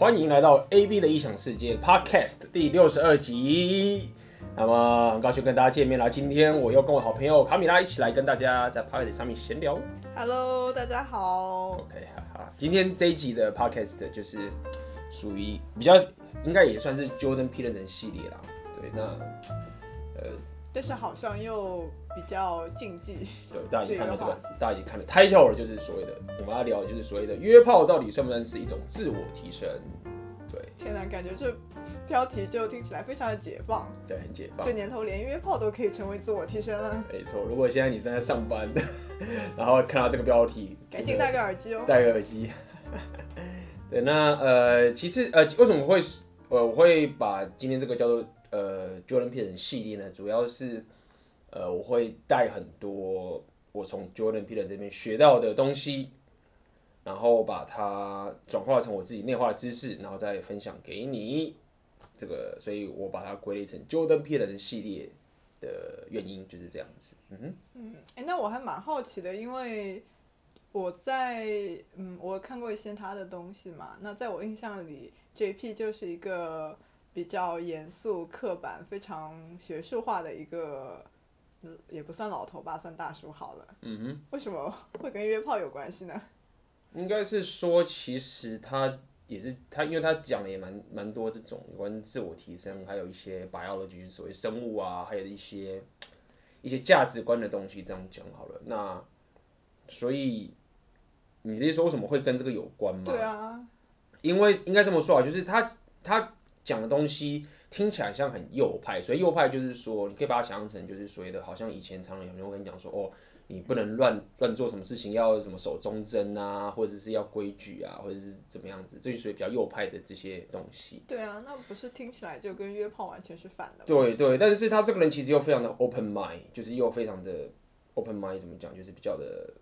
欢迎来到 A B 的异想世界 Podcast 第六十二集。那么很高兴跟大家见面啦。今天我又跟我好朋友卡米拉一起来跟大家在 Podcast 上面闲聊。Hello，大家好。OK，哈哈，今天这一集的 Podcast 就是属于比较应该也算是 Jordan Peterson 系列啦。对，那呃。但是好像又比较禁忌。对，大家已经看到这个，大家已经看了 title 了，就是所谓的我们要聊的就是所谓的约炮到底算不算是一种自我提升？对。天哪，感觉这标题就听起来非常的解放。对，很解放。这年头连约炮都可以成为自我提升了。没错，如果现在你正在上班，然后看到这个标题，赶紧戴个耳机哦。戴个耳机。对，那呃，其实呃，为什么会呃我会把今天这个叫做。呃，Jordan Peterson 系列呢，主要是呃，我会带很多我从 Jordan Peter 这边学到的东西，然后把它转化成我自己内化的知识，然后再分享给你。这个，所以我把它归类成 Jordan Peterson 系列的原因就是这样子。嗯哼，嗯，哎，那我还蛮好奇的，因为我在嗯，我看过一些他的东西嘛，那在我印象里，JP 就是一个。比较严肃、刻板、非常学术化的一个，也不算老头吧，算大叔好了。嗯哼。为什么会跟约炮有关系呢？应该是说，其实他也是他，因为他讲的也蛮蛮多这种有关自我提升，还有一些 biology，所谓生物啊，还有一些一些价值观的东西。这样讲好了，那所以你的意思说为什么会跟这个有关吗？对啊。因为应该这么说啊，就是他他。讲的东西听起来像很右派，所以右派就是说，你可以把它想象成就是所谓的，好像以前常常有人会跟你讲说，哦，你不能乱乱做什么事情，要什么守忠贞啊，或者是要规矩啊，或者是怎么样子，这就属于比较右派的这些东西。对啊，那不是听起来就跟约炮完全是反的？对对，但是他这个人其实又非常的 open mind，就是又非常的 open mind，怎么讲，就是比较的。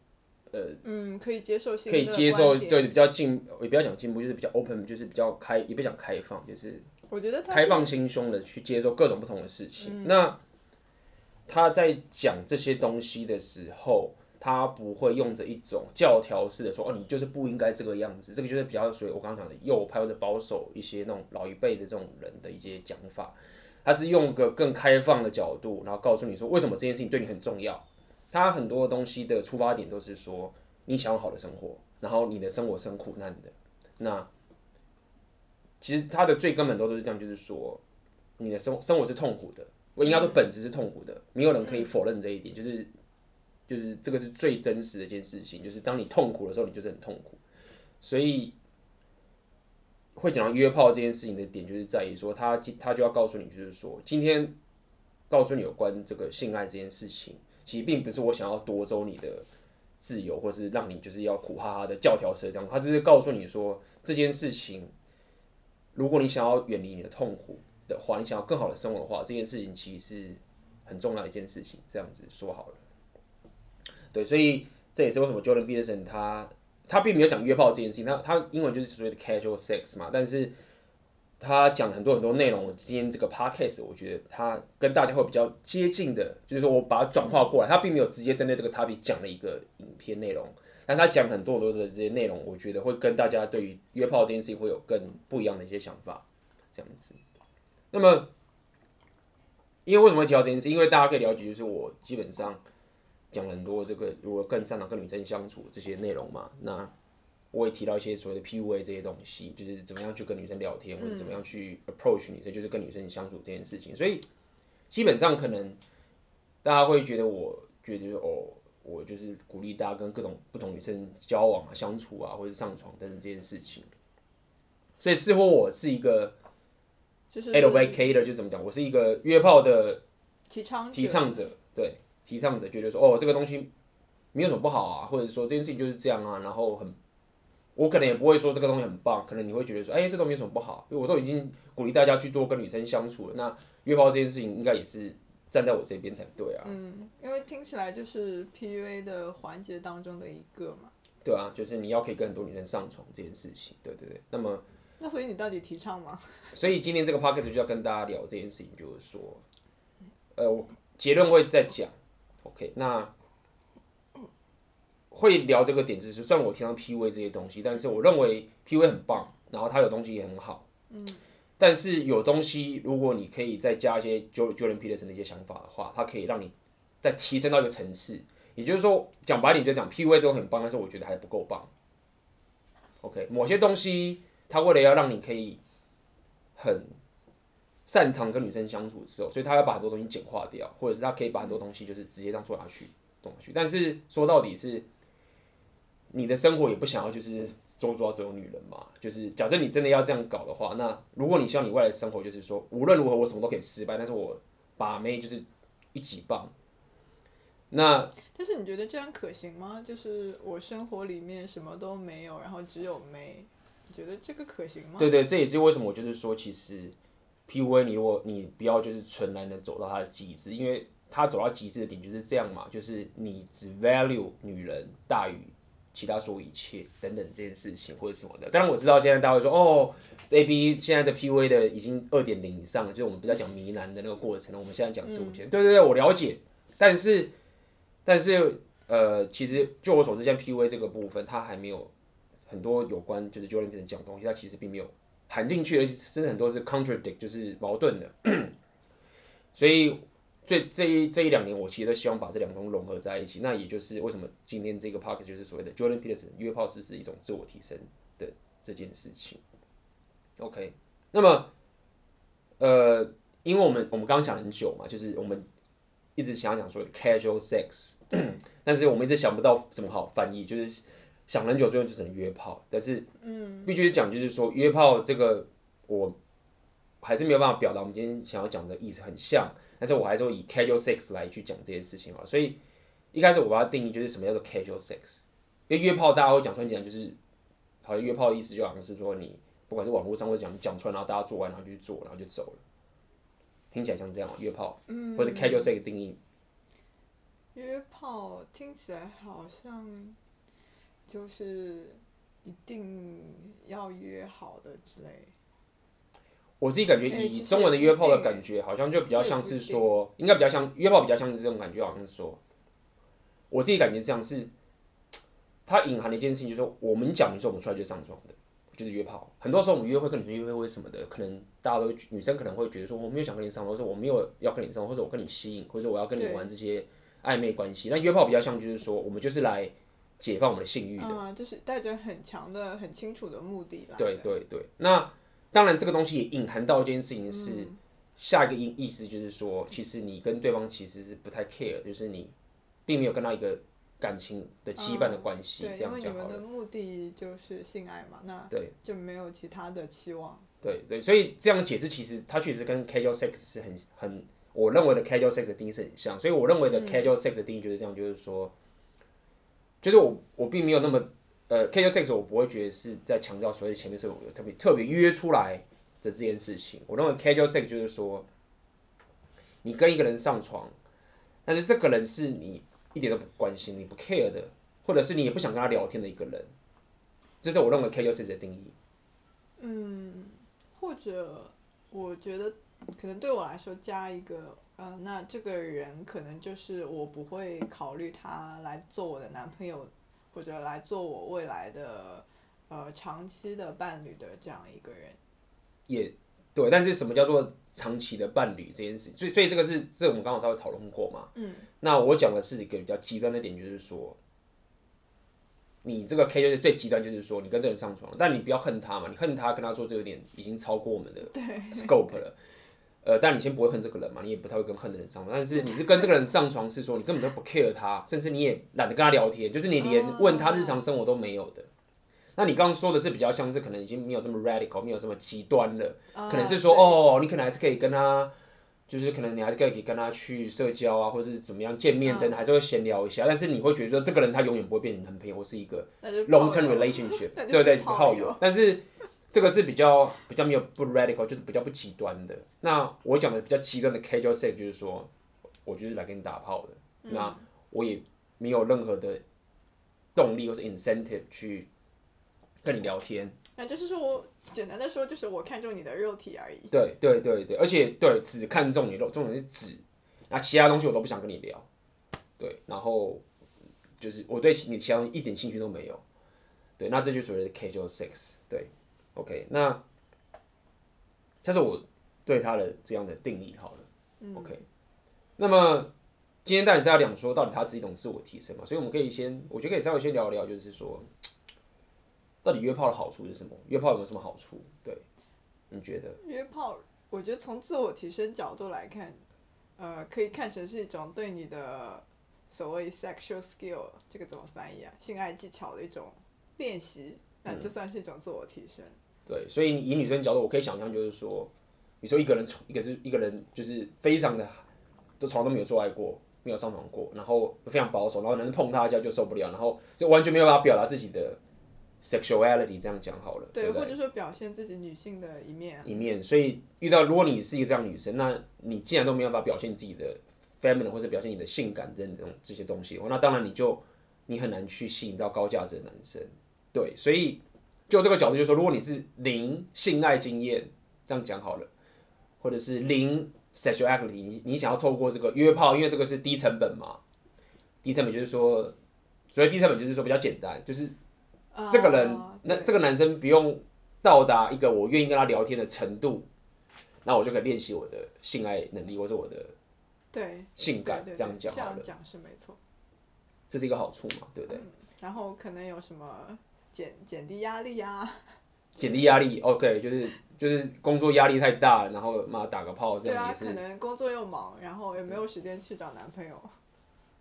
呃，嗯，可以接受，可以接受，对，比较进，也不要讲进步，就是比较 open，就是比较开，也不讲开放，就是我觉得开放心胸的去接受各种不同的事情。那他在讲这些东西的时候，他不会用着一种教条式的说，哦，你就是不应该这个样子，这个就是比较属于我刚刚讲的右派或者保守一些那种老一辈的这种人的一些讲法。他是用个更开放的角度，然后告诉你说，为什么这件事情对你很重要。他很多东西的出发点都是说，你想要好的生活，然后你的生活是很苦难的。那其实他的最根本都都是这样，就是说，你的生生活是痛苦的，我应该说本质是痛苦的，没有人可以否认这一点。就是就是这个是最真实的一件事情，就是当你痛苦的时候，你就是很痛苦。所以会讲到约炮这件事情的点，就是在于说，他他就要告诉你，就是说，今天告诉你有关这个性爱这件事情。其实并不是我想要夺走你的自由，或是让你就是要苦哈哈的教条式这样，他只是告诉你说，这件事情，如果你想要远离你的痛苦的话，你想要更好的生活的话，这件事情其实是很重要的一件事情。这样子说好了，对，所以这也是为什么 Jordan Peterson 他他并没有讲约炮这件事情，他他英文就是所谓的 casual sex 嘛，但是。他讲很多很多内容，今天这个 podcast 我觉得他跟大家会比较接近的，就是说我把它转化过来，他并没有直接针对这个 topic 讲了一个影片内容，但他讲很多很多的这些内容，我觉得会跟大家对于约炮这件事情会有更不一样的一些想法，这样子。那么，因为为什么会提到这件事？因为大家可以了解，就是我基本上讲了很多这个如果更擅长跟女生相处这些内容嘛，那。我也提到一些所谓的 PUA 这些东西，就是怎么样去跟女生聊天，或者怎么样去 approach 女生，就是跟女生相处这件事情。所以基本上可能大家会觉得，我觉得哦，我就是鼓励大家跟各种不同女生交往啊、相处啊，或者上床等等这件事情。所以似乎我是一个就是 advocator，就怎么讲，我是一个约炮的提倡提倡者，对，提倡者觉得说哦，这个东西没有什么不好啊，或者说这件事情就是这样啊，然后很。我可能也不会说这个东西很棒，可能你会觉得说，哎、欸，这东西有什么不好？因为我都已经鼓励大家去多跟女生相处了，那约炮这件事情应该也是站在我这边才对啊。嗯，因为听起来就是 PUA 的环节当中的一个嘛。对啊，就是你要可以跟很多女生上床这件事情，对对对。那么，那所以你到底提倡吗？所以今天这个 p o c k e t 就要跟大家聊这件事情，就是说，呃，我结论会再讲，OK，那。会聊这个点，就是虽然我提倡 PUA 这些东西，但是我认为 PUA 很棒，然后它有东西也很好，嗯，但是有东西如果你可以再加一些 Jordan Peterson 的一些想法的话，它可以让你再提升到一个层次。也就是说，讲白点就讲，PUA 这种很棒，但是我觉得还不够棒。OK，某些东西它为了要让你可以很擅长跟女生相处的时候，所以他要把很多东西简化掉，或者是他可以把很多东西就是直接这样做下去，动下去。但是说到底是，你的生活也不想要就是周遭只有女人嘛。就是假设你真的要这样搞的话，那如果你希望你未来的生活就是说无论如何我什么都可以失败，但是我把妹就是一级棒。那但是你觉得这样可行吗？就是我生活里面什么都没有，然后只有妹，你觉得这个可行吗？对对，这也是为什么我就是说其实。PUA，你我你不要就是纯然的走到他的极致，因为他走到极致的点就是这样嘛，就是你只 value 女人大于其他所有一切等等这件事情或者什么的。当然我知道现在大家会说哦，AB 现在的 PUA 的已经二点零以上，就是我们比较讲迷男的那个过程了，我们现在讲自我介绍。对对对，我了解，但是但是呃，其实就我所知，现在 PUA 这个部分，它还没有很多有关就是 Jordan 讲东西，它其实并没有。含进去，而且甚至很多是 contradict，就是矛盾的。所以，这这一这一两年，我其实都希望把这两种融合在一起。那也就是为什么今天这个 podcast 就是所谓的 Jordan Peterson 约炮是是一种自我提升的这件事情。OK，那么，呃，因为我们我们刚刚想很久嘛，就是我们一直想要讲说 casual sex，但是我们一直想不到怎么好好翻译，就是。想很久，最后就只能约炮。但是嗯，必须讲，就是说约炮这个，我还是没有办法表达我们今天想要讲的意思很像。但是我还是会以 casual sex 来去讲这件事情啊。所以一开始我把它定义就是什么叫做 casual sex。因为约炮大家会讲穿起来讲，就是好像约炮的意思就好像是说你不管是网络上或者讲讲出来，然后大家做完然后就去做，然后就走了。听起来像这样约炮，或者 casual sex 定义。约炮听起来好像。就是一定要约好的之类。我自己感觉以中文的约炮的感觉，好像就比较像是说，应该比较像约炮，比较像是这种感觉，好像是说，我自己感觉这样是，它隐含的一件事情就是说，我们讲，你说我们出来就上床的，就是约炮。很多时候我们约会跟女生约会或什么的，可能大家都女生可能会觉得说，我没有想跟你上床，或者我没有要跟你上床，或者我跟你吸引，或者我要跟你玩这些暧昧关系。那约炮比较像就是说，我们就是来。解放我们的性欲的，嗯，就是带着很强的、很清楚的目的来。对对对，那当然这个东西也隐含到一件事情是，嗯、下一个意意思就是说，其实你跟对方其实是不太 care，就是你并没有跟他一个感情的羁绊的关系，嗯、这样讲好了。对，因为你们的目的就是性爱嘛，那对就没有其他的期望。对对，所以这样的解释其实它确实跟 casual sex 是很很，我认为的 casual sex 的定义是很像，所以我认为的 casual sex 的定义就是这样，就是说。就是我，我并没有那么，呃，casual sex 我不会觉得是在强调所谓前面是有特别特别约出来的这件事情。我认为 casual sex 就是说，你跟一个人上床，但是这个人是你一点都不关心、你不 care 的，或者是你也不想跟他聊天的一个人，这是我认为 casual sex 的定义。嗯，或者我觉得可能对我来说加一个。嗯、呃，那这个人可能就是我不会考虑他来做我的男朋友，或者来做我未来的呃长期的伴侣的这样一个人。也对，但是什么叫做长期的伴侣这件事？所以所以这个是这我们刚好稍微讨论过嘛。嗯。那我讲的是一个比较极端的点，就是说，你这个 K 就是最极端，就是说你跟这个人上床，但你不要恨他嘛，你恨他跟他做这个点已经超过我们的 scope 了。呃，但你先不会恨这个人嘛，你也不太会跟恨的人上床。但是你是跟这个人上床，是说你根本就不 care 他，甚至你也懒得跟他聊天，就是你连问他日常生活都没有的。那你刚刚说的是比较像是可能已经没有这么 radical，没有这么极端了，可能是说哦，你可能还是可以跟他，就是可能你还是可以跟他去社交啊，或者是怎么样见面等，还是会闲聊一下。但是你会觉得说这个人他永远不会变成男朋友，或是一个 long term relationship，对对对，炮友。但是。这个是比较比较没有不 radical，就是比较不极端的。那我讲的比较极端的 casual sex，就是说，我就是来跟你打炮的。嗯、那我也没有任何的动力或是 incentive 去跟你聊天。那就是说我简单的说，就是我看中你的肉体而已。对对对对，而且对只看中你肉，重点是只，那其他东西我都不想跟你聊。对，然后就是我对你其他东西一点兴趣都没有。对，那这就所谓的 casual sex。对。OK，那这是我对他的这样的定义好了。嗯、OK，那么今天当然是要讲说，到底它是一种自我提升嘛？所以我们可以先，我觉得可以稍微先聊一聊，就是说，到底约炮的好处是什么？约炮有没有什么好处？对，你觉得？约炮，我觉得从自我提升角度来看，呃，可以看成是一种对你的所谓 sexual skill 这个怎么翻译啊？性爱技巧的一种练习。那这算是一种自我提升。嗯、对，所以以女生角度，我可以想象，就是说，你说一个人从，一个是一个人，就是非常的，都从来都没有做爱过，没有上床过，然后非常保守，然后男人碰她一下就受不了，然后就完全没有办法表达自己的 sexuality，这样讲好了。对，对对或者说表现自己女性的一面。一面，所以遇到如果你是一个这样女生，那你既然都没有办法表现自己的 feminine 或者表现你的性感这种这些东西，那当然你就你很难去吸引到高价值的男生。对，所以就这个角度，就是说，如果你是零性爱经验，这样讲好了，或者是零 sexuality，你你想要透过这个约炮，因为这个是低成本嘛，低成本就是说，所以低成本就是说比较简单，就是这个人，那这个男生不用到达一个我愿意跟他聊天的程度，那我就可以练习我的性爱能力或者我的对性感，这样讲好了，这样讲是没错，这是一个好处嘛，对不对？嗯，然后可能有什么？减减低压力呀、啊，减低压力，OK，就是就是工作压力太大，然后嘛打个炮这样也是。对啊，可能工作又忙，然后也没有时间去找男朋友。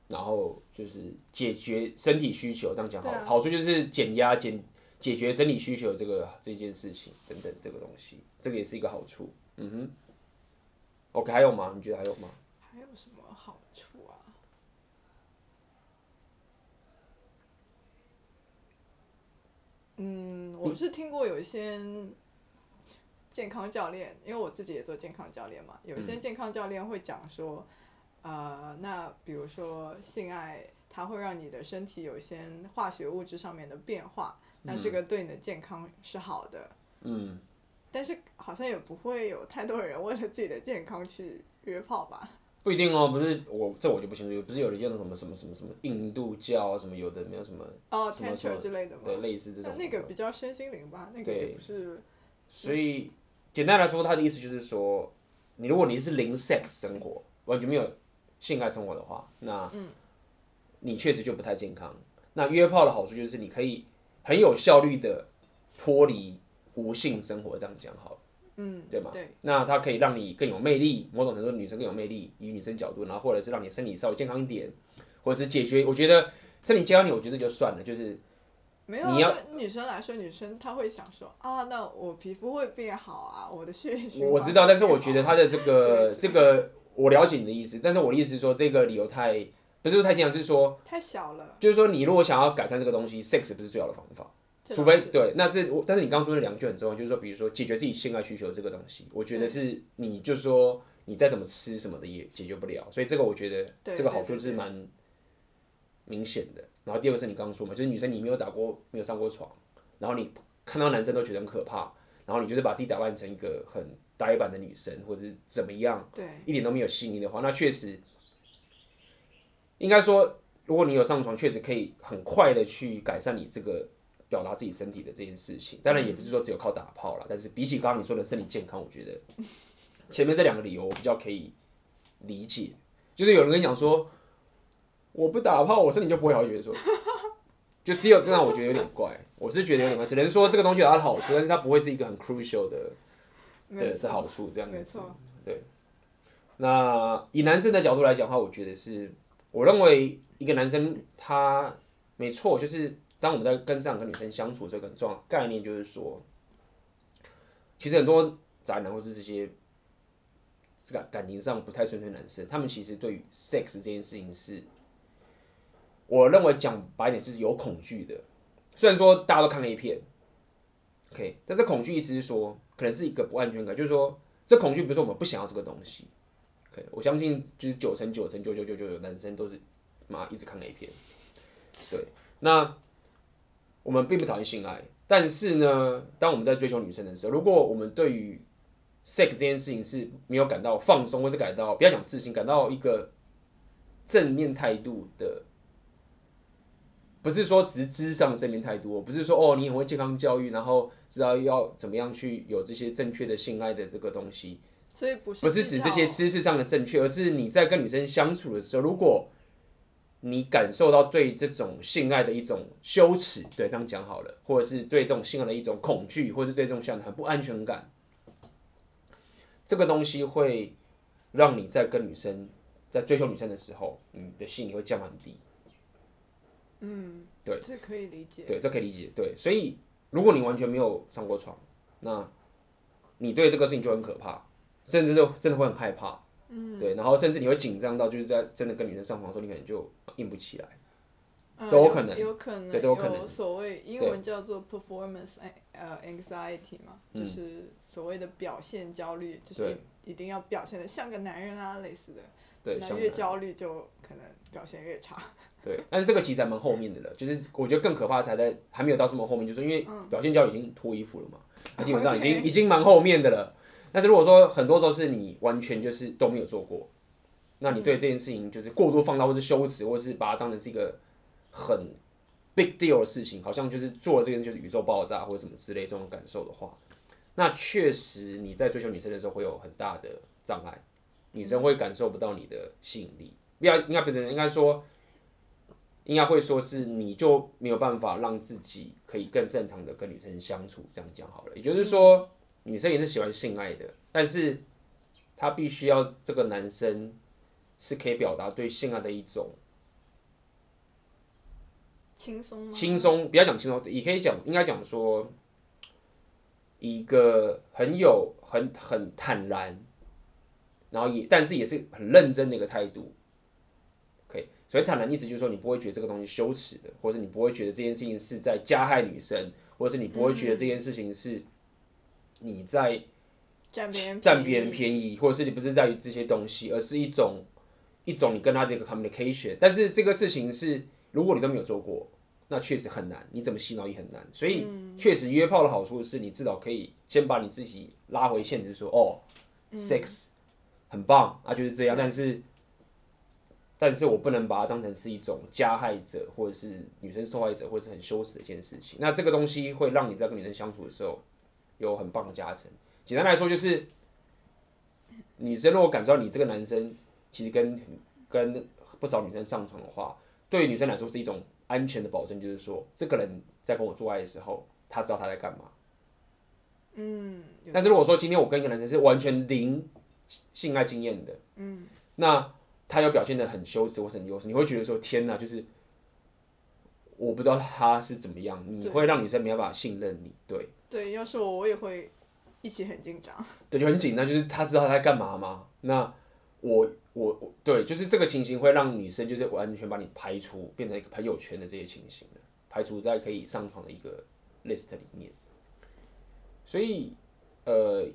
然后就是解决身体需求，这样讲好，啊、好处就是减压减解决身体需求这个这件事情等等这个东西，这个也是一个好处。嗯哼，OK，还有吗？你觉得还有吗？还有什么好处？嗯，我是听过有一些健康教练，因为我自己也做健康教练嘛，有一些健康教练会讲说，呃，那比如说性爱，它会让你的身体有一些化学物质上面的变化，那这个对你的健康是好的。嗯。但是好像也不会有太多人为了自己的健康去约炮吧。不一定哦，不是我这我就不清楚，不是有的叫什么什么什么什么印度教啊，什么有的没有什么哦，Tantra 之类的吗？对，类似这种。那个比较身心灵吧，那个也不是。所以简单来说，他的意思就是说，你如果你是零 sex 生活，完全没有性爱生活的话，那你确实就不太健康。那约炮的好处就是你可以很有效率的脱离无性生活，这样讲好了。嗯，对吧？对，那它可以让你更有魅力，某种程度女生更有魅力，以女生角度，然后或者是让你身体稍微健康一点，或者是解决。我觉得身体健康你，我觉得就算了，就是没有。你要对女生来说，女生她会想说啊，那我皮肤会变好啊，我的血液循环。我知道，但是我觉得她的这个 这个，我了解你的意思，但是我的意思是说，这个理由太不是说太健康，就是说太小了。就是说，你如果想要改善这个东西，sex 不是最好的方法。除非对，那这我，但是你刚刚说的两句很重要，就是说，比如说解决自己性爱需求这个东西，我觉得是你就是说你再怎么吃什么的也解决不了，所以这个我觉得这个好处是蛮明显的。然后第二个是你刚刚说嘛，就是女生你没有打过，没有上过床，然后你看到男生都觉得很可怕，然后你就是把自己打扮成一个很呆板的女生，或者是怎么样，对，一点都没有吸引力的话，那确实应该说，如果你有上床，确实可以很快的去改善你这个。表达自己身体的这件事情，当然也不是说只有靠打炮了。但是比起刚刚你说的身体健康，我觉得前面这两个理由我比较可以理解。就是有人跟你讲说，我不打炮，我身体就不会好。觉得说，就只有这样，我觉得有点怪。我是觉得有点怪，只能说这个东西有它的好处，但是它不会是一个很 crucial 的的的好处。这样子，对。那以男生的角度来讲的话，我觉得是，我认为一个男生他没错，就是。当我们在跟这样跟女生相处，这个很重要概念就是说，其实很多宅男或是这些这个感情上不太顺遂的男生，他们其实对于 sex 这件事情是，我认为讲白点是有恐惧的。虽然说大家都看 A 片，OK，但是恐惧意思是说，可能是一个不安全感，就是说这恐惧不是说我们不想要这个东西，OK，我相信就是九成九成九九九九的男生都是妈一直看 A 片，对，那。我们并不讨厌性爱，但是呢，当我们在追求女生的时候，如果我们对于 sex 这件事情是没有感到放松，或是感到不要讲自信，感到一个正面态度的不是说只知识上正面态度，不是说哦你很会健康教育，然后知道要怎么样去有这些正确的性爱的这个东西。所以不是不是指这些知识上的正确，而是你在跟女生相处的时候，如果你感受到对这种性爱的一种羞耻，对，这样讲好了，或者是对这种性爱的一种恐惧，或者是对这种性爱的很不安全感，这个东西会让你在跟女生在追求女生的时候，你的性会降很低。嗯，对，这可以理解。对，这可以理解。对，所以如果你完全没有上过床，那你对这个事情就很可怕。甚至就真的会很害怕，嗯，对，然后甚至你会紧张到就是在真的跟女生上床的时候，你可能就硬不起来，嗯、都有可能，有可能，对，都有可能。所谓英文叫做 performance 呃 anxiety 嘛，就是所谓的表现焦虑，就是一定要表现的像个男人啊，类似的。对，那越焦虑就可能表现越差。对，但是这个其实还蛮后面的了，就是我觉得更可怕的是还在还没有到这么后面，就是因为表现焦虑已经脱衣服了嘛，基本上已经 已经蛮后面的了。但是如果说很多时候是你完全就是都没有做过，那你对这件事情就是过度放大，或是羞耻，或是把它当成是一个很 big deal 的事情，好像就是做了这件事就是宇宙爆炸或者什么之类这种感受的话，那确实你在追求女生的时候会有很大的障碍，女生会感受不到你的吸引力。不要应该不是应该说，应该会说是你就没有办法让自己可以更擅长的跟女生相处，这样讲好了，也就是说。女生也是喜欢性爱的，但是她必须要这个男生是可以表达对性爱的一种轻松，轻松，不要讲轻松，也可以讲，应该讲说一个很有很很坦然，然后也但是也是很认真的一个态度。OK，所以坦然意思就是说你不会觉得这个东西羞耻的，或者你不会觉得这件事情是在加害女生，或者是你不会觉得这件事情是。你在占别人占别人便宜，或者是你不是在于这些东西，而是一种一种你跟他的一个 communication。但是这个事情是，如果你都没有做过，那确实很难，你怎么洗脑也很难。所以确实约炮的好处是你至少可以先把你自己拉回现实，说哦，sex 很棒啊，就是这样。但是，但是我不能把它当成是一种加害者，或者是女生受害者，或者是很羞耻的一件事情。那这个东西会让你在跟女生相处的时候。有很棒的加成。简单来说，就是女生如果感受到你这个男生其实跟跟不少女生上床的话，对于女生来说是一种安全的保证，就是说这个人在跟我做爱的时候，他知道他在干嘛。嗯。但是如果说今天我跟一个男生是完全零性爱经验的，嗯，那他又表现的很羞耻或是很优势，你会觉得说天哪，就是我不知道他是怎么样，你会让女生没办法信任你，对。对，要是我，我也会一起很紧张。对，就很紧张，就是他知道他在干嘛吗？那我我我，对，就是这个情形会让女生就是完全把你排除，变成一个朋友圈的这些情形，排除在可以上床的一个 list 里面。所以，呃，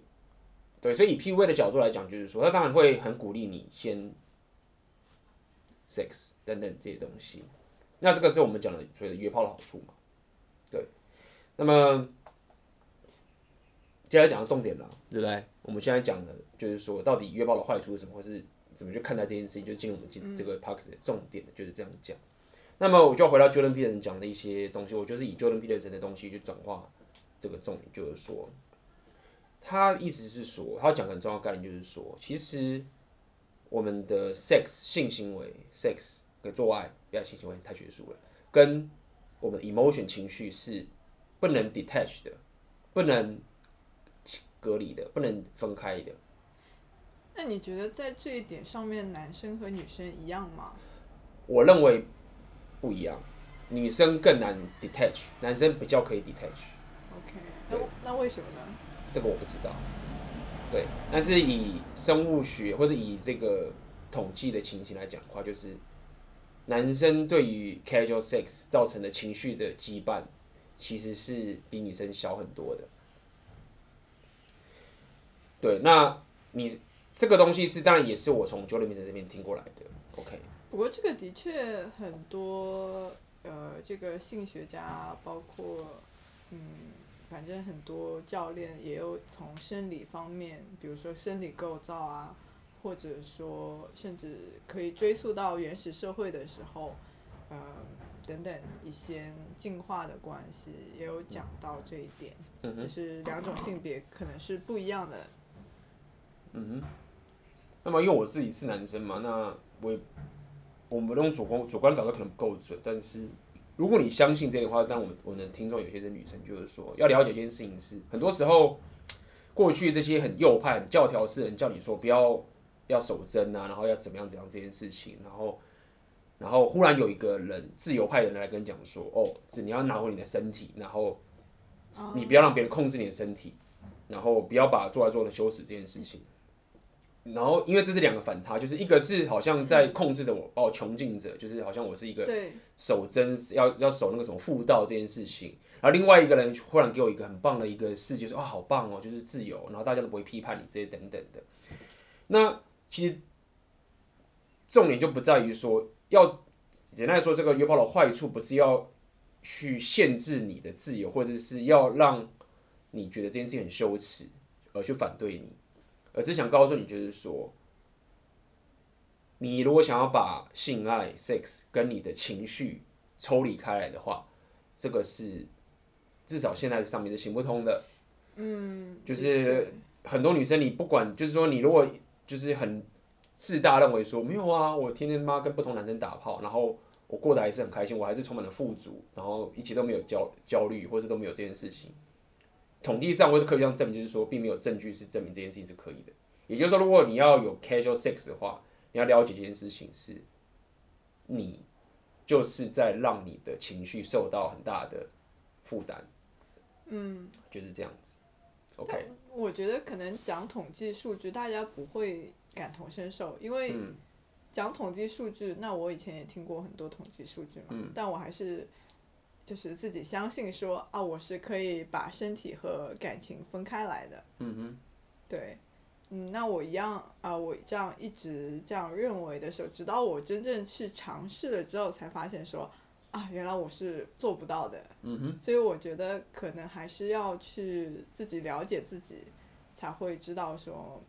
对，所以以 PV 的角度来讲，就是说，他当然会很鼓励你先 sex 等等这些东西。那这个是我们讲的所谓的约炮的好处嘛？对，那么。接下来讲到重点了，对不对？我们现在讲的，就是说到底约炮的坏处是什么，或是怎么去看待这件事情，就进入我们今这个 podcast 的重点，就是这样讲。那么我就要回到 Jordan Peterson 讲的一些东西，我就是以 Jordan Peterson 的东西去转化这个重点，就是说，他意思是说，他讲很重要概念，就是说，其实我们的 sex 性行为，sex 跟做爱，不要性行为太学术了，跟我们的 emotion 情绪是不能 detach 的，不能。隔离的，不能分开的。那你觉得在这一点上面，男生和女生一样吗？我认为不一样，女生更难 detach，男生比较可以 detach。OK，那那为什么呢？这个我不知道。对，但是以生物学或者以这个统计的情形来讲的话，就是男生对于 casual sex 造成的情绪的羁绊，其实是比女生小很多的。对，那你这个东西是当然也是我从 Jordan Peterson 这边听过来的，OK。不过这个的确很多，呃，这个性学家包括，嗯，反正很多教练也有从生理方面，比如说生理构造啊，或者说甚至可以追溯到原始社会的时候，呃，等等一些进化的关系，也有讲到这一点，嗯、就是两种性别可能是不一样的。嗯哼。那么因为我自己是男生嘛，那我也我们用主观主观角度可能不够准，但是如果你相信这点的话，但我们我们的听众有些是女生，就是说要了解一件事情是，很多时候过去这些很右派、很教条式的人叫你说不要要守贞啊，然后要怎么样怎样这件事情，然后。然后忽然有一个人，自由派的人来跟你讲说：“哦，是你要拿回你的身体，然后你不要让别人控制你的身体，然后不要把做来做的羞耻这件事情。”然后因为这是两个反差，就是一个是好像在控制着我，把我囚禁着，就是好像我是一个守贞要要守那个什么妇道这件事情。然后另外一个人忽然给我一个很棒的一个世界，说：“哦，好棒哦，就是自由，然后大家都不会批判你这些等等的。”那其实重点就不在于说。要简单来说，这个约炮的坏处不是要去限制你的自由，或者是要让你觉得这件事情很羞耻而去反对你，而是想告诉你，就是说，你如果想要把性爱 （sex） 跟你的情绪抽离开来的话，这个是至少现在上面是行不通的。嗯，就是很多女生，你不管，就是说，你如果就是很。自大认为说没有啊，我天天妈跟不同男生打炮，然后我过得还是很开心，我还是充满了富足，然后一切都没有焦焦虑，或者都没有这件事情。统计上或者科学上证明，就是说并没有证据是证明这件事情是可以的。也就是说，如果你要有 casual sex 的话，你要了解这件事情是，你就是在让你的情绪受到很大的负担。嗯，就是这样子。OK，我觉得可能讲统计数据，大家不会。感同身受，因为讲统计数据，那我以前也听过很多统计数据嘛，嗯，但我还是就是自己相信说啊，我是可以把身体和感情分开来的。嗯哼，对，嗯，那我一样啊，我这样一直这样认为的时候，直到我真正去尝试了之后，才发现说啊，原来我是做不到的。嗯哼，所以我觉得可能还是要去自己了解自己，才会知道说。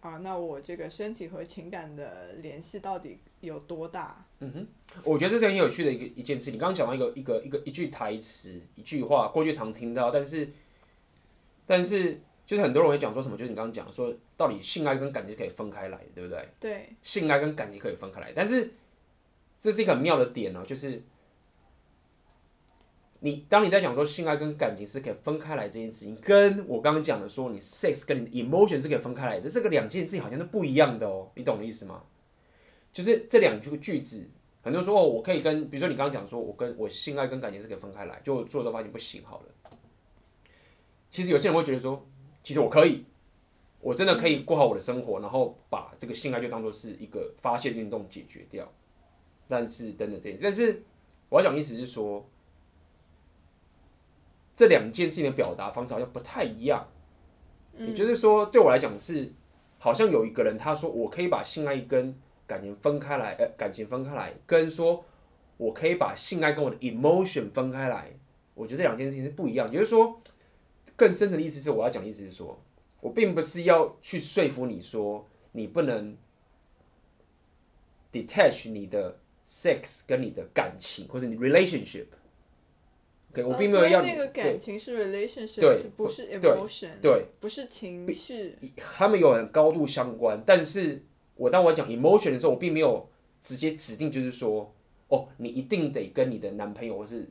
啊，那我这个身体和情感的联系到底有多大？嗯哼，我觉得这是很有趣的一个一件事。你刚刚讲到一个一个一个一句台词，一句话，过去常听到，但是但是就是很多人会讲说什么，就是你刚刚讲说，到底性爱跟感情可以分开来，对不对？对。性爱跟感情可以分开来，但是这是一个很妙的点哦，就是。你当你在讲说性爱跟感情是可以分开来这件事情，跟我刚刚讲的说你 sex 跟你 emotion 是可以分开来的，这个两件事情好像是不一样的哦，你懂我的意思吗？就是这两句句子，很多人说哦，我可以跟，比如说你刚刚讲说我跟我性爱跟感情是可以分开来，就做之后发现不行好了。其实有些人会觉得说，其实我可以，我真的可以过好我的生活，然后把这个性爱就当做是一个发泄运动解决掉。但是等等这件事，但是我要讲的意思是说。这两件事情的表达方式好像不太一样，也就是说，对我来讲是，好像有一个人他说我可以把性爱跟感情分开来，呃，感情分开来，跟说我可以把性爱跟我的 emotion 分开来，我觉得这两件事情是不一样。也就是说，更深层的意思是，我要讲的意思是说，我并不是要去说服你说你不能 detach 你的 sex 跟你的感情或者你 relationship。对，我并没有要你。那个感情是 relationship，对，不是 emotion，对，对，不是情绪。他们有很高度相关，但是我当我讲 emotion 的时候，我并没有直接指定，就是说，哦，你一定得跟你的男朋友或是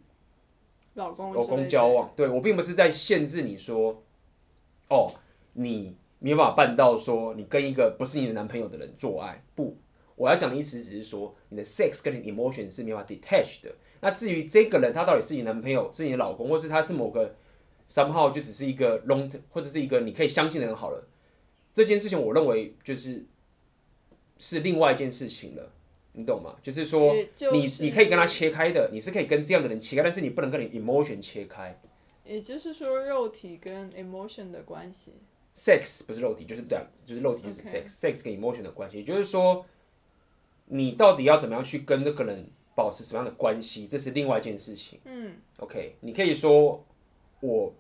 老公老公交往。对，我并不是在限制你说，哦，你没有办法办到说你跟一个不是你的男朋友的人做爱。不，我要讲的意思只是说，你的 sex 跟你 emotion 是没办法 detach 的。那至于这个人，他到底是你男朋友，是你的老公，或是他是某个 somehow 就只是一个 long，或者是一个你可以相信的人好了。这件事情，我认为就是是另外一件事情了，你懂吗？就是说，你你可以跟他切开的，你是可以跟这样的人切开，但是你不能跟你 emotion 切开。也就是说，肉体跟 emotion 的关系。sex 不是肉体，就是对，就是肉体就是 sex，sex. 跟 emotion 的关系，也就是说，你到底要怎么样去跟那个人？保持什么样的关系，这是另外一件事情。嗯，OK，你可以说我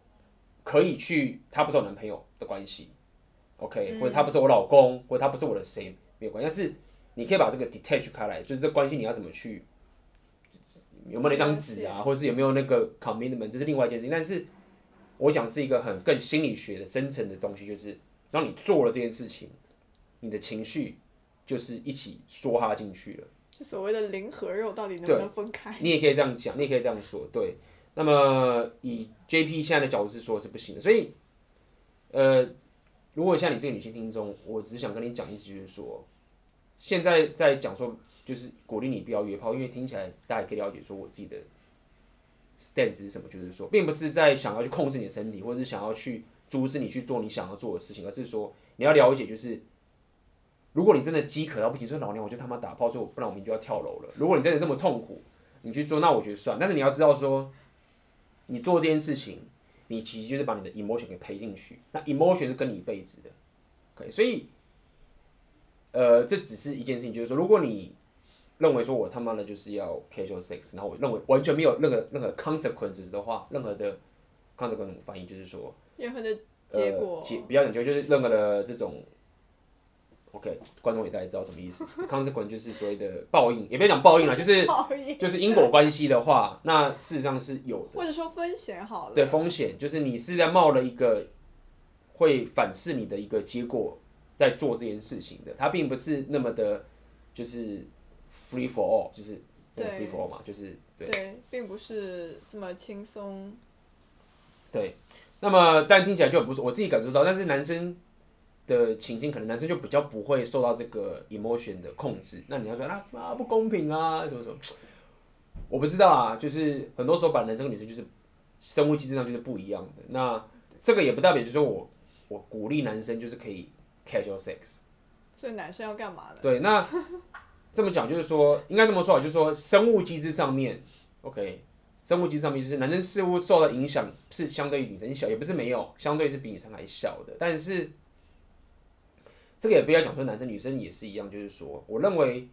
可以去，他不是我男朋友的关系，OK，、嗯、或者他不是我老公，或者他不是我的谁，没有关系。但是你可以把这个 detach 开来，就是这关系你要怎么去有没有那张纸啊，或者是有没有那个 commitment，这是另外一件事情。但是我讲是一个很更心理学的深层的东西，就是当你做了这件事情，你的情绪就是一起梭哈进去了。所谓的零和肉到底能不能分开？你也可以这样讲，你也可以这样说，对。那么以 JP 现在的角度是说是不行的，所以，呃，如果像你这个女性听众，我只想跟你讲一句，就是说，现在在讲说，就是鼓励你不要约炮，因为听起来大家也可以了解说我自己的 stance 是什么，就是说，并不是在想要去控制你的身体，或者是想要去阻止你去做你想要做的事情，而是说你要了解，就是。如果你真的饥渴到不行，说老娘我就他妈打炮，说不然我明就要跳楼了。如果你真的这么痛苦，你去做，那我觉得算。但是你要知道说，你做这件事情，你其实就是把你的 emotion 给赔进去。那 emotion 是跟你一辈子的，OK？所以，呃，这只是一件事情，就是说，如果你认为说我他妈的就是要 casual sex，然后我认为完全没有任何任何 consequences 的话，任何的 consequences 反应就是说，任何的结果，呃、结比较讲究就是任何的这种。OK，观众也大概知道什么意思。Consequence 就是所谓的报应，也别讲报应了，就是就是因果关系的话，那事实上是有的。或者说风险好了。对，风险就是你是在冒了一个会反噬你的一个结果，在做这件事情的，它并不是那么的，就是 free for all，就是这个 free for all 嘛，就是对。对，并不是这么轻松。对，那么但听起来就很不错，我自己感受到，但是男生。的情境可能男生就比较不会受到这个 emotion 的控制，那你要说啊啊不公平啊什么什么，我不知道啊，就是很多时候把男生跟女生就是生物机制上就是不一样的，那这个也不代表就是说我我鼓励男生就是可以 casual sex，所以男生要干嘛呢？对，那 这么讲就是说应该这么说啊，就是说生物机制上面，OK，生物机制上面就是男生似乎受到影响是相对于女生小，也不是没有，相对是比女生还小的，但是。这个也不要讲说男生女生也是一样，就是说，我认为，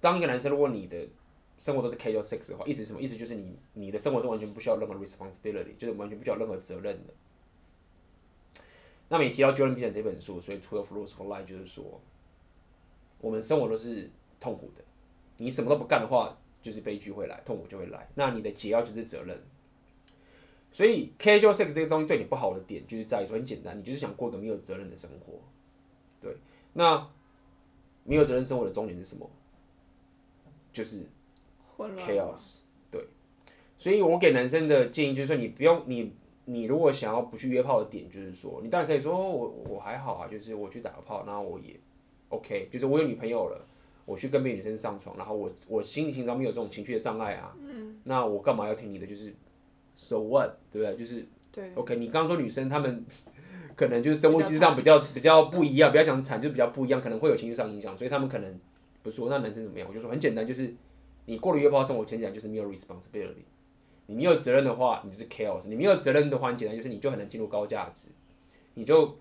当一个男生，如果你的生活都是 casual sex 的话，意思是什么？意思就是你你的生活是完全不需要任何 responsibility，就是完全不需要任何责任的。那么你提到 Jordan Peterson 这本书，所以 Twelve Rules for Life 就是说，我们生活都是痛苦的，你什么都不干的话，就是悲剧会来，痛苦就会来。那你的解药就是责任。所以 casual sex 这个东西对你不好的点，就是在于说很简单，你就是想过一个没有责任的生活。对，那没有责任生活的终点是什么？就是 chaos。对，所以我给男生的建议就是说，你不用你你如果想要不去约炮的点，就是说，你当然可以说我我还好啊，就是我去打个炮，然后我也 OK，就是我有女朋友了，我去跟别的女生上床，然后我我心里心中没有这种情绪的障碍啊，嗯，那我干嘛要听你的？就是 so what，对不对？就是对 OK，你刚刚说女生她们。可能就是生物机制上比较比较不一样，不要讲惨，就比较不一样，可能会有情绪上影响，所以他们可能不说那男生怎么样？我就说很简单，就是你过了约炮生活，前讲就是没有 responsibility，你没有责任的话，你就是 chaos，你没有责任的话，很简单就是你就很难进入高价值，你就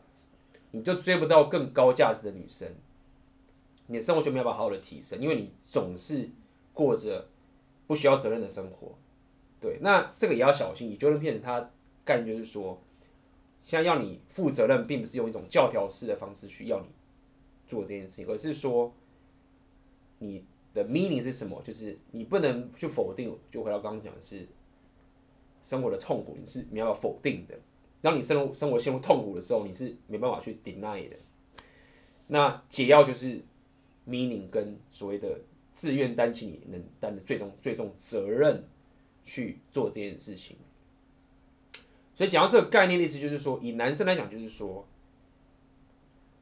你就追不到更高价值的女生，你的生活就没有办法好好的提升，因为你总是过着不需要责任的生活，对，那这个也要小心。以 Jordan Peterson 他概念就是说。现在要你负责任，并不是用一种教条式的方式去要你做这件事情，而是说你的 meaning 是什么？就是你不能去否定。就回到刚刚讲的是生活的痛苦，你是没办法否定的。当你生活生活陷入痛苦的时候，你是没办法去 deny 的。那解药就是 meaning 跟所谓的自愿担起你能担的最终最终责任去做这件事情。所以讲到这个概念的意思，就是说，以男生来讲，就是说，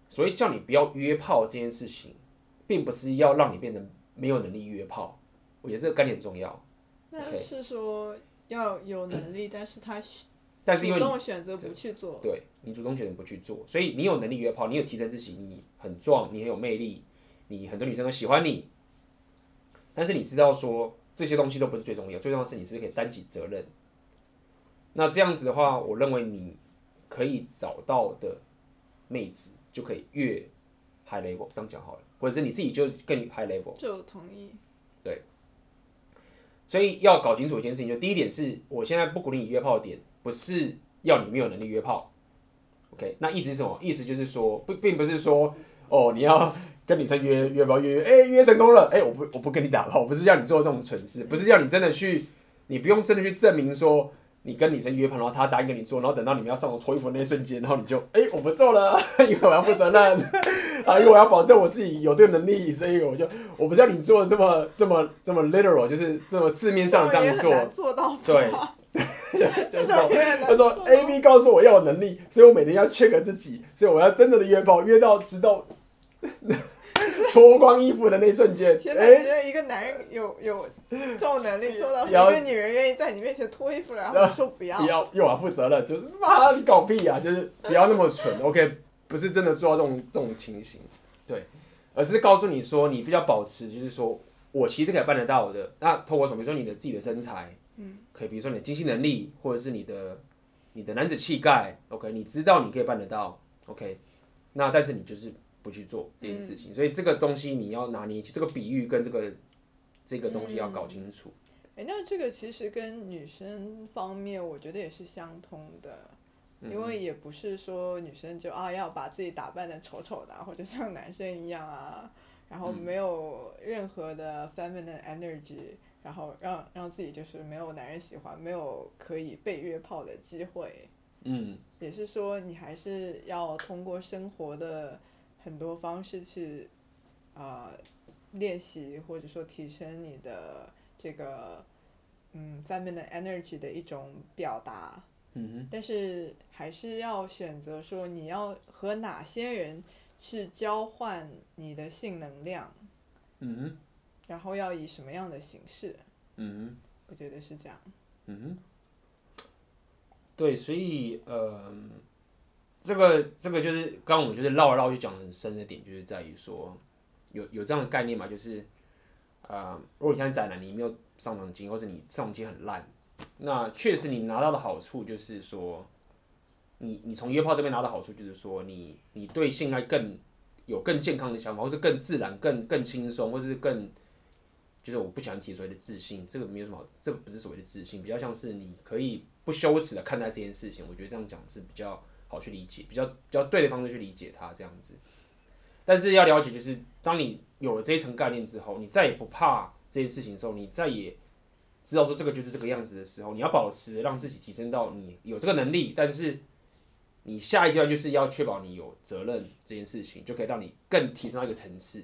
所以叫你不要约炮这件事情，并不是要让你变得没有能力约炮。我觉得这个概念很重要。那是说要有能力，但是他但是因为你主动选择不去做，对，你主动选择不去做，所以你有能力约炮，你有提升自己，你很壮，你很有魅力，你很多女生都喜欢你。但是你知道说这些东西都不是最重要，最重要的是你是不是可以担起责任。那这样子的话，我认为你可以找到的妹子就可以越 high level，这样讲好了，或者是你自己就更 high level。就同意。对。所以要搞清楚一件事情，就第一点是我现在不鼓励你约炮点，不是要你没有能力约炮。OK，那意思是什么？意思就是说，不，并不是说哦，你要跟女生约约炮约约，哎、欸，约成功了，哎、欸，我不我不跟你打炮，我不是叫你做这种蠢事，不是叫你真的去，你不用真的去证明说你跟女生约炮，然后她答应跟你做，然后等到你们要上床脱衣服的那一瞬间，然后你就哎、欸，我不做了，因为我要负责任，啊，因为我要保证我自己有这个能力，所以我就我不叫你做这么这么这么 literal，就是这么字面上这样做，做到对。就就说，他说 A B 告诉我要有能力，所以我每天要 check 自己，所以我要真正的约炮，约到直到 脱光衣服的那一瞬间。天哪！我觉得一个男人有有这种能力做到，一个女人愿意在你面前脱衣服，然后说不要，不要又要负责任，就是妈，你搞屁啊！就是不要那么蠢，OK，不是真的做到这种这种情形，对，而是告诉你说，你必须要保持，就是说我其实可以办得到的。那透过什么？比如说你的自己的身材。嗯，可以，比如说你的经济能力，或者是你的你的男子气概，OK，你知道你可以办得到，OK，那但是你就是不去做这件事情，嗯、所以这个东西你要拿捏，这个比喻跟这个这个东西要搞清楚。哎、嗯，那这个其实跟女生方面，我觉得也是相通的，因为也不是说女生就啊要把自己打扮的丑丑的，或者像男生一样啊，然后没有任何的 feminine energy。然后让让自己就是没有男人喜欢，没有可以被约炮的机会。嗯，也是说你还是要通过生活的很多方式去啊、呃、练习，或者说提升你的这个嗯 feminine energy 的一种表达。嗯哼。但是还是要选择说你要和哪些人去交换你的性能量。嗯哼。然后要以什么样的形式？嗯哼，我觉得是这样。嗯哼，对，所以呃，这个这个就是刚刚我们就是绕来绕去讲的很深的点，就是在于说有有这样的概念嘛，就是呃，如果你现在宅男，你没有上床经，或是你上床经很烂，那确实你拿到的好处就是说，你你从约炮这边拿到好处就是说，你你对性爱更有更健康的想法，或是更自然、更更轻松，或是更。就是我不喜欢提所谓的自信，这个没有什么好，这个不是所谓的自信，比较像是你可以不羞耻的看待这件事情。我觉得这样讲是比较好去理解，比较比较对的方式去理解它这样子。但是要了解，就是当你有了这一层概念之后，你再也不怕这件事情的时候，你再也知道说这个就是这个样子的时候，你要保持让自己提升到你有这个能力，但是你下一阶段就是要确保你有责任这件事情，就可以让你更提升到一个层次。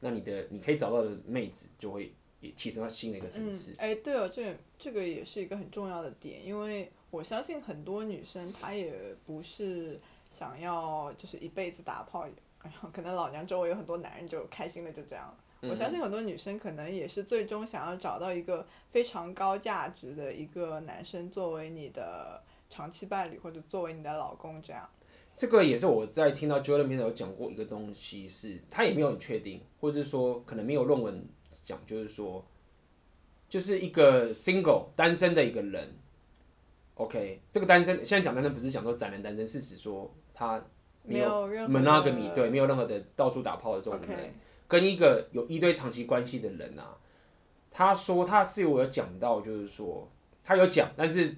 那你的你可以找到的妹子就会也提升到新的一个层次。哎、嗯，欸，对哦，这这个也是一个很重要的点，因为我相信很多女生她也不是想要就是一辈子打炮，然后可能老娘周围有很多男人就开心的就这样。嗯、我相信很多女生可能也是最终想要找到一个非常高价值的一个男生作为你的长期伴侣或者作为你的老公这样。这个也是我在听到片头有讲过一个东西是，是他也没有很确定，或者是说可能没有论文讲，就是说，就是一个 single 单身的一个人，OK，这个单身现在讲单身不是讲说宅男单身，是指说他没有 monogamy，对，没有任何的到处打炮的这种人跟一个有一堆长期关系的人啊，他说他是有讲到，就是说他有讲，但是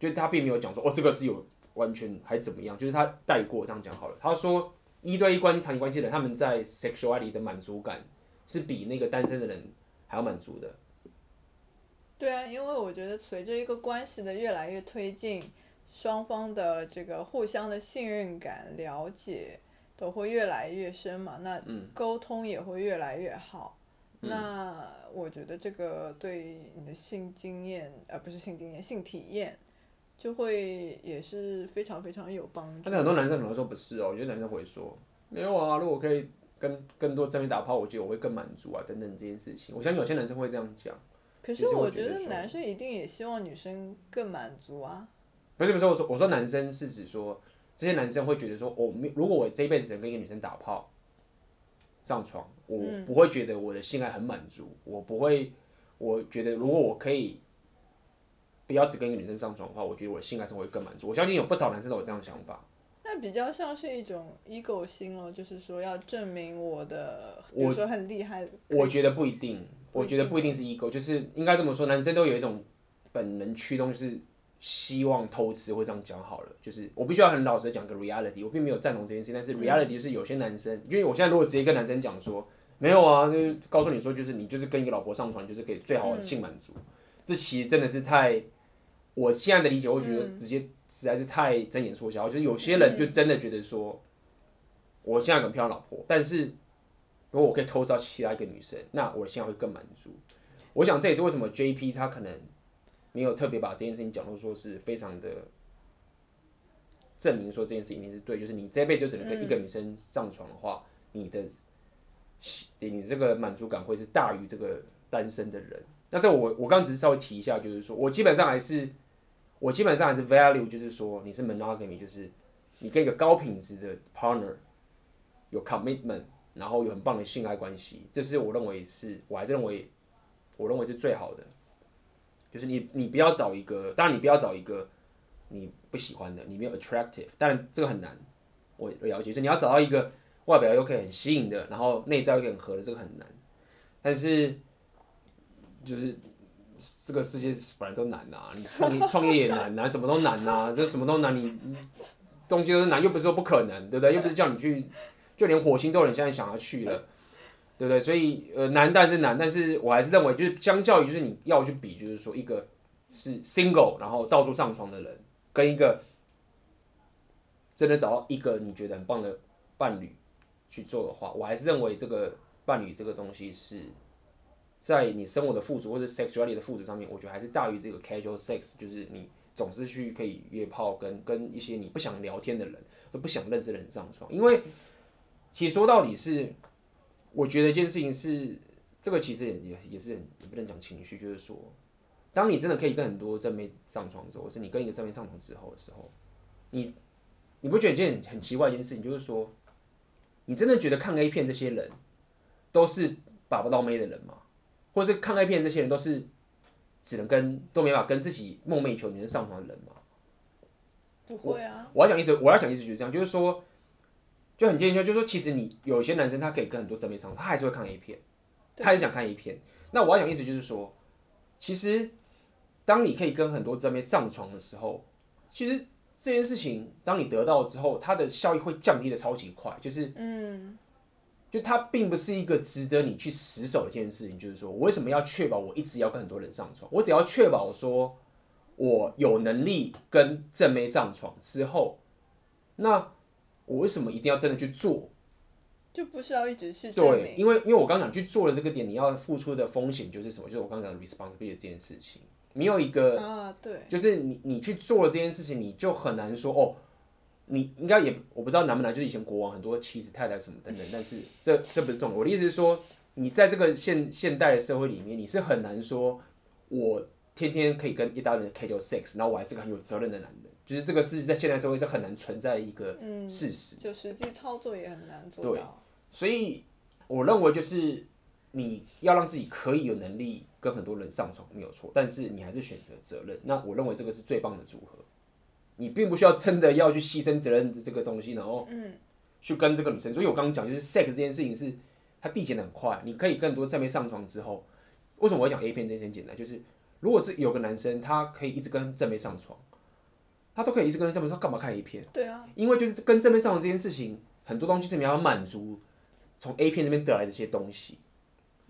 就他并没有讲说哦，这个是有。完全还怎么样？就是他带过这样讲好了。他说一对一关系、长期关系的人，他们在 sexuality 的满足感是比那个单身的人还要满足的。对啊，因为我觉得随着一个关系的越来越推进，双方的这个互相的信任感、了解都会越来越深嘛，那沟通也会越来越好。嗯、那我觉得这个对你的性经验，呃，不是性经验，性体验。就会也是非常非常有帮助。但是很多男生可能说不是哦，有些男生会说没有啊，如果可以跟更多正面打炮，我觉得我会更满足啊，等等这件事情。我相信有些男生会这样讲。可是我觉得男生一定也希望女生更满足啊。不是不是，我说我说男生是指说这些男生会觉得说，我没如果我这一辈子只能跟一个女生打炮上床，我不会觉得我的性爱很满足，嗯、我不会，我觉得如果我可以。不要只跟一个女生上床的话，我觉得我性爱生活会更满足。我相信有不少男生都有这样的想法。那比较像是一种 ego 心咯，就是说要证明我的，比如说很厉害。我觉得不一定，我觉得不一定是 ego，就是应该这么说，男生都有一种本能驱动，就是希望偷吃，或这样讲好了，就是我必须要很老实讲个 reality，我并没有赞同这件事，但是 reality 就是有些男生，嗯、因为我现在如果直接跟男生讲说没有啊，就是告诉你说就是你就是跟一个老婆上床，就是可以最好的性满足，嗯、这其实真的是太，我现在的理解，我觉得直接实在是太睁眼说瞎话，就是有些人就真的觉得说，我现在很漂亮老婆，但是如果我可以偷吃到其他一个女生，那我的心会更满足。我想这也是为什么 JP 他可能。没有特别把这件事情讲到说是非常的证明说这件事情一定是对，就是你这辈子就只能跟一个女生上床的话，嗯、你的你这个满足感会是大于这个单身的人。但是我我刚只是稍微提一下，就是说我基本上还是我基本上还是 value，就是说你是 monogamy，就是你跟一个高品质的 partner 有 commitment，然后有很棒的性爱关系，这是我认为是我还是认为我认为是最好的。就是你，你不要找一个，当然你不要找一个你不喜欢的，你没有 attractive，当然这个很难，我了解。就是你要找到一个外表又可以很吸引的，然后内在又可以很合的，这个很难。但是就是这个世界本来都难啊，你创业创业也难，难什么都难啊，这什么都难，你东西都是难，又不是说不可能，对不对？又不是叫你去，就连火星都有人现在想要去了。对不对？所以呃难，但是难，但是我还是认为，就是相较于就是你要去比，就是说一个是 single 然后到处上床的人，跟一个真的找到一个你觉得很棒的伴侣去做的话，我还是认为这个伴侣这个东西是在你生活的富足或者 sexuality 的富足上面，我觉得还是大于这个 casual sex，就是你总是去可以约炮跟跟一些你不想聊天的人都不想认识的人上床，因为其实说到底是。我觉得一件事情是，这个其实也也也是很也不能讲情绪，就是说，当你真的可以跟很多正妹上床的时候，或是你跟一个正妹上床之后的时候，你你不觉得一件很很奇怪的一件事情，就是说，你真的觉得看 A 片这些人都是把不到妹的人吗？或者是看 A 片这些人都是只能跟都没法跟自己梦寐以求女人上床的人吗？不会啊！我，我要讲意思，我要讲意思就是这样，就是说。就很建议，就是说，其实你有些男生他可以跟很多正妹上床，他还是会看 A 片，他还是想看 A 片。那我要讲意思就是说，其实当你可以跟很多正妹上床的时候，其实这件事情当你得到之后，它的效益会降低的超级快。就是，嗯，就它并不是一个值得你去死守的一件事情。就是说我为什么要确保我一直要跟很多人上床？我只要确保说我有能力跟正妹上床之后，那。我为什么一定要真的去做？就不需要一直去对，因为因为我刚讲去做了这个点，你要付出的风险就是什么？就是我刚讲的 responsibility 这件事情，你有一个啊，对，就是你你去做了这件事情，你就很难说哦，你应该也我不知道难不难，就是以前国王很多妻子太太什么等等，但是这这不是重点。我的意思是说，你在这个现现代的社会里面，你是很难说，我天天可以跟一大堆人 casual sex，然后我还是个很有责任的男人。就是这个事在现代社会是很难存在的一个事实，嗯、就实际操作也很难做到。对，所以我认为就是你要让自己可以有能力跟很多人上床没有错，但是你还是选择责任。那我认为这个是最棒的组合。你并不需要真的要去牺牲责任的这个东西，然后去跟这个女生。所以我刚刚讲就是 sex 这件事情是它递减的很快，你可以更多在没上床之后，为什么我会讲 A 片这件事情很简单？就是如果是有个男生他可以一直跟正妹上床。他都可以一直跟上面，他，干嘛看 A 片？对啊，因为就是跟正面上的这件事情，很多东西是你要满足从 A 片这边得来的一些东西。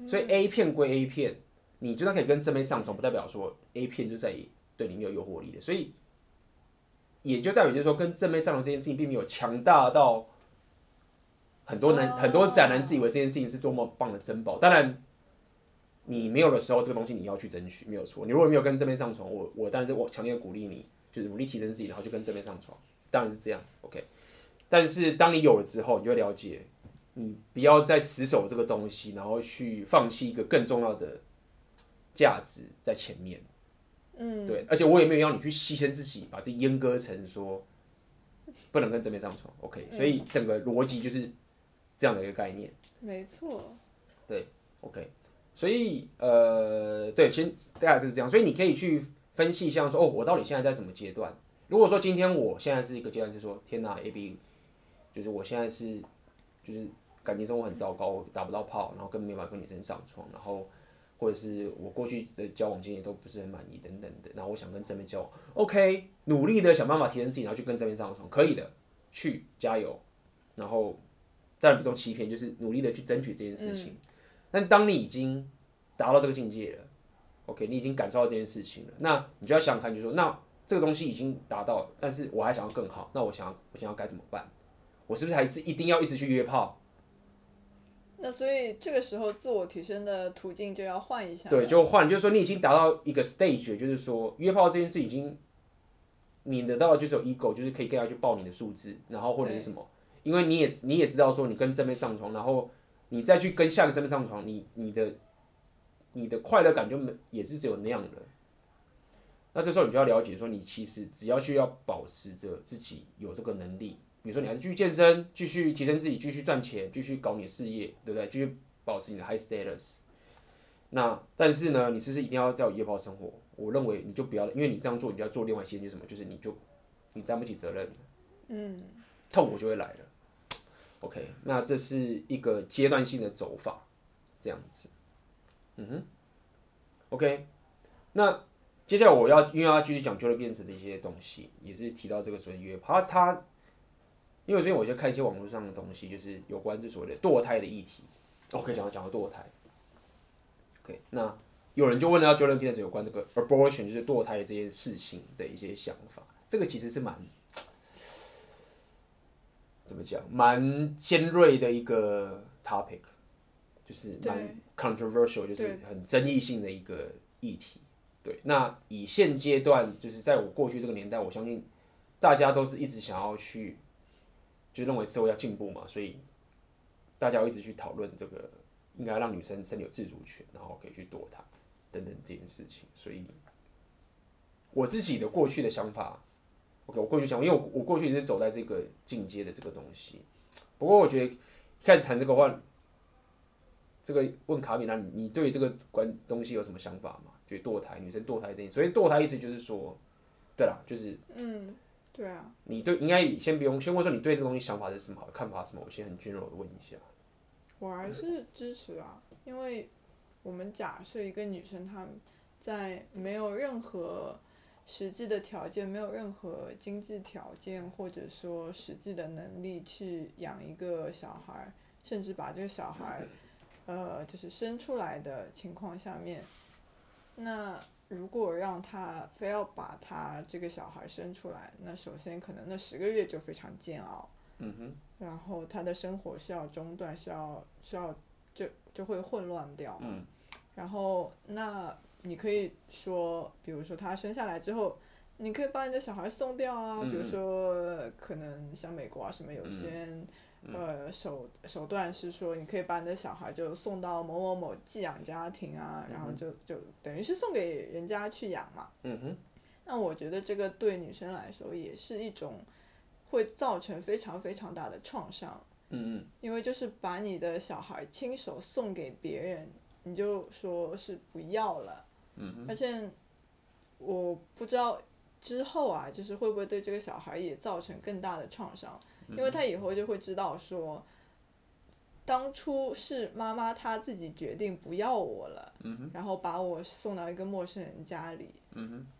所以 A 片归 A 片，你就算可以跟正面上床，不代表说 A 片就在对你没有诱惑力的。所以也就代表就是说，跟正面上床这件事情，并没有强大到很多男很多宅男自以为这件事情是多么棒的珍宝。当然，你没有的时候，这个东西你要去争取，没有错。你如果没有跟正面上床，我我当然是我强烈鼓励你。就是努力提升自己，然后就跟正面上床，当然是这样，OK。但是当你有了之后，你就会了解，你不要再死守这个东西，然后去放弃一个更重要的价值在前面。嗯，对。而且我也没有要你去牺牲自己，把自己阉割成说不能跟正面上床，OK。所以整个逻辑就是这样的一个概念。没错。对，OK。所以呃，对，先大概就是这样。所以你可以去。分析一下说哦，我到底现在在什么阶段？如果说今天我现在是一个阶段，是说天哪，A B，就是我现在是就是感情生活很糟糕，我打不到炮，然后根本没办法跟女生上床，然后或者是我过去的交往经验都不是很满意等等的，然后我想跟这边交往，OK，努力的想办法提升自己，然后去跟这边上床，可以的，去加油，然后当然不是种欺骗，就是努力的去争取这件事情。嗯、但当你已经达到这个境界了，OK，你已经感受到这件事情了，那你就要想想看，就是说，那这个东西已经达到了，但是我还想要更好，那我想要我想要该怎么办？我是不是还是一定要一直去约炮？那所以这个时候自我提升的途径就要换一下。对，就换，就是说你已经达到一个 stage，就是说约炮这件事已经，你得到的就只有 ego，就是可以跟他去报你的数字，然后或者是什么，因为你也你也知道说你跟正妹上床，然后你再去跟下个正妹上床，你你的你的快乐感就没也是只有那样的。那这时候你就要了解说，你其实只要需要保持着自己有这个能力。比如说，你还是继续健身，继续提升自己，继续赚钱，继续搞你的事业，对不对？继续保持你的 high status。那但是呢，你是不是一定要在夜泡生活？我认为你就不要，因为你这样做，你就要做另外一些，就是什么？就是你就你担不起责任，嗯，痛苦就会来了。OK，那这是一个阶段性的走法，这样子。嗯哼。OK，那接下来我要因为要继续讲 Joe Dispenza 的一些东西，也是提到这个所谓约炮，他。因为最近我就看一些网络上的东西，就是有关这所谓的堕胎的议题。OK，讲到讲到堕胎。OK，那有人就问了 Jordan Peterson 有关这个 abortion，就是堕胎的这件事情的一些想法。这个其实是蛮怎么讲，蛮尖锐的一个 topic，就是蛮 controversial，就是很争议性的一个议题。对，那以现阶段，就是在我过去这个年代，我相信大家都是一直想要去。就认为社会要进步嘛，所以大家要一直去讨论这个应该让女生身有自主权，然后可以去堕胎等等这件事情。所以我自己的过去的想法，OK，我过去想，因为我我过去一直走在这个进阶的这个东西。不过我觉得看谈这个话，这个问卡米娜，你你对这个关东西有什么想法吗？就堕胎，女生堕胎这件事，所以堕胎意思就是说，对啦，就是嗯。对啊，你对应该先不用先问说你对这个东西想法是什么，看法是什么？我先很 general 的问一下。我还是支持啊，因为我们假设一个女生她在没有任何实际的条件，没有任何经济条件，或者说实际的能力去养一个小孩，甚至把这个小孩，呃，就是生出来的情况下面，那。如果让他非要把他这个小孩生出来，那首先可能那十个月就非常煎熬，嗯哼，然后他的生活是要中断，是要是要就就会混乱掉，嗯，然后那你可以说，比如说他生下来之后，你可以把你的小孩送掉啊，比如说可能像美国啊什么有些。呃，手手段是说，你可以把你的小孩就送到某某某寄养家庭啊，然后就就等于是送给人家去养嘛。嗯哼。那我觉得这个对女生来说也是一种会造成非常非常大的创伤。嗯嗯。因为就是把你的小孩亲手送给别人，你就说是不要了。嗯哼。而且我不知道之后啊，就是会不会对这个小孩也造成更大的创伤。因为他以后就会知道说，当初是妈妈她自己决定不要我了，然后把我送到一个陌生人家里，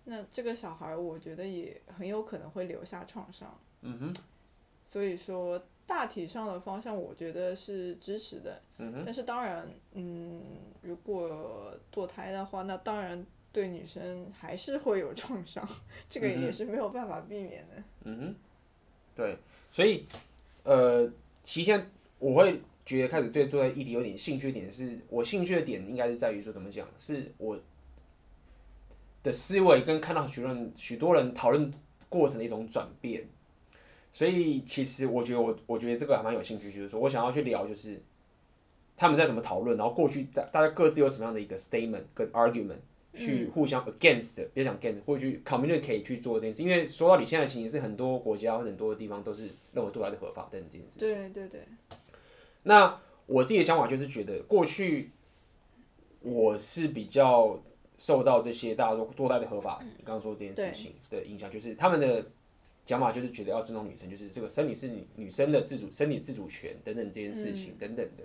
那这个小孩我觉得也很有可能会留下创伤。所以说大体上的方向我觉得是支持的，但是当然，嗯，如果堕胎的话，那当然对女生还是会有创伤，这个也是没有办法避免的。嗯哼，对。所以，呃，其实现在我会觉得开始对堕胎议题有点兴趣点是，我兴趣的点应该是在于说怎么讲，是我的思维跟看到许多许多人讨论过程的一种转变。所以，其实我觉得我我觉得这个还蛮有兴趣，就是说我想要去聊，就是他们在怎么讨论，然后过去大大家各自有什么样的一个 statement 跟 argument。去互相 against，别讲 against，或者去 communicate 去做这件事，因为说到底，现在情形是很多国家或者很多的地方都是认为堕胎是合法的这件事。对对对。那我自己的想法就是觉得，过去我是比较受到这些大家说堕胎的合法，你刚刚说这件事情的影响，就是他们的讲法就是觉得要尊重女生，就是这个生理是女女生的自主、生理自主权等等这件事情等等的。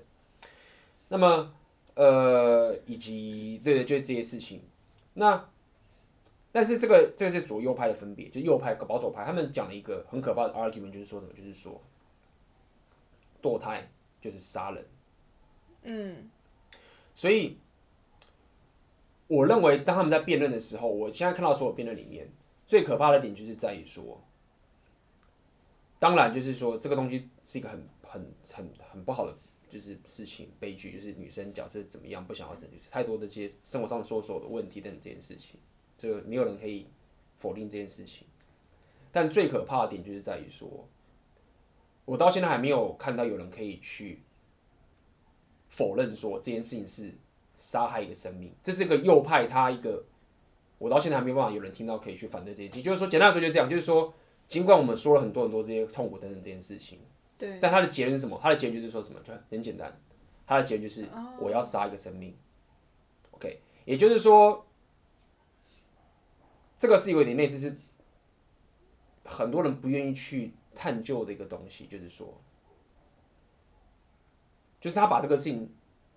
那么。呃，以及对对，就是这些事情。那但是这个这个是左右派的分别，就右派和保守派，他们讲了一个很可怕的 argument，就是说什么？就是说堕胎就是杀人。嗯，所以我认为当他们在辩论的时候，我现在看到所有辩论里面最可怕的点就是在于说，当然就是说这个东西是一个很很很很不好的。就是事情悲剧，就是女生假设怎么样不想要生，就是太多的这些生活上的所有的问题等等这件事情，这个没有人可以否定这件事情。但最可怕的点就是在于说，我到现在还没有看到有人可以去否认说这件事情是杀害一个生命，这是一个右派他一个，我到现在还没有办法有人听到可以去反对这件事情。就是说，简单来说就是这样，就是说，尽管我们说了很多很多这些痛苦等等这件事情。但他的结论是什么？他的结论就是说什么？就很简单，他的结论就是我要杀一个生命。OK，也就是说，这个是有一点类似是很多人不愿意去探究的一个东西，就是说，就是他把这个事情，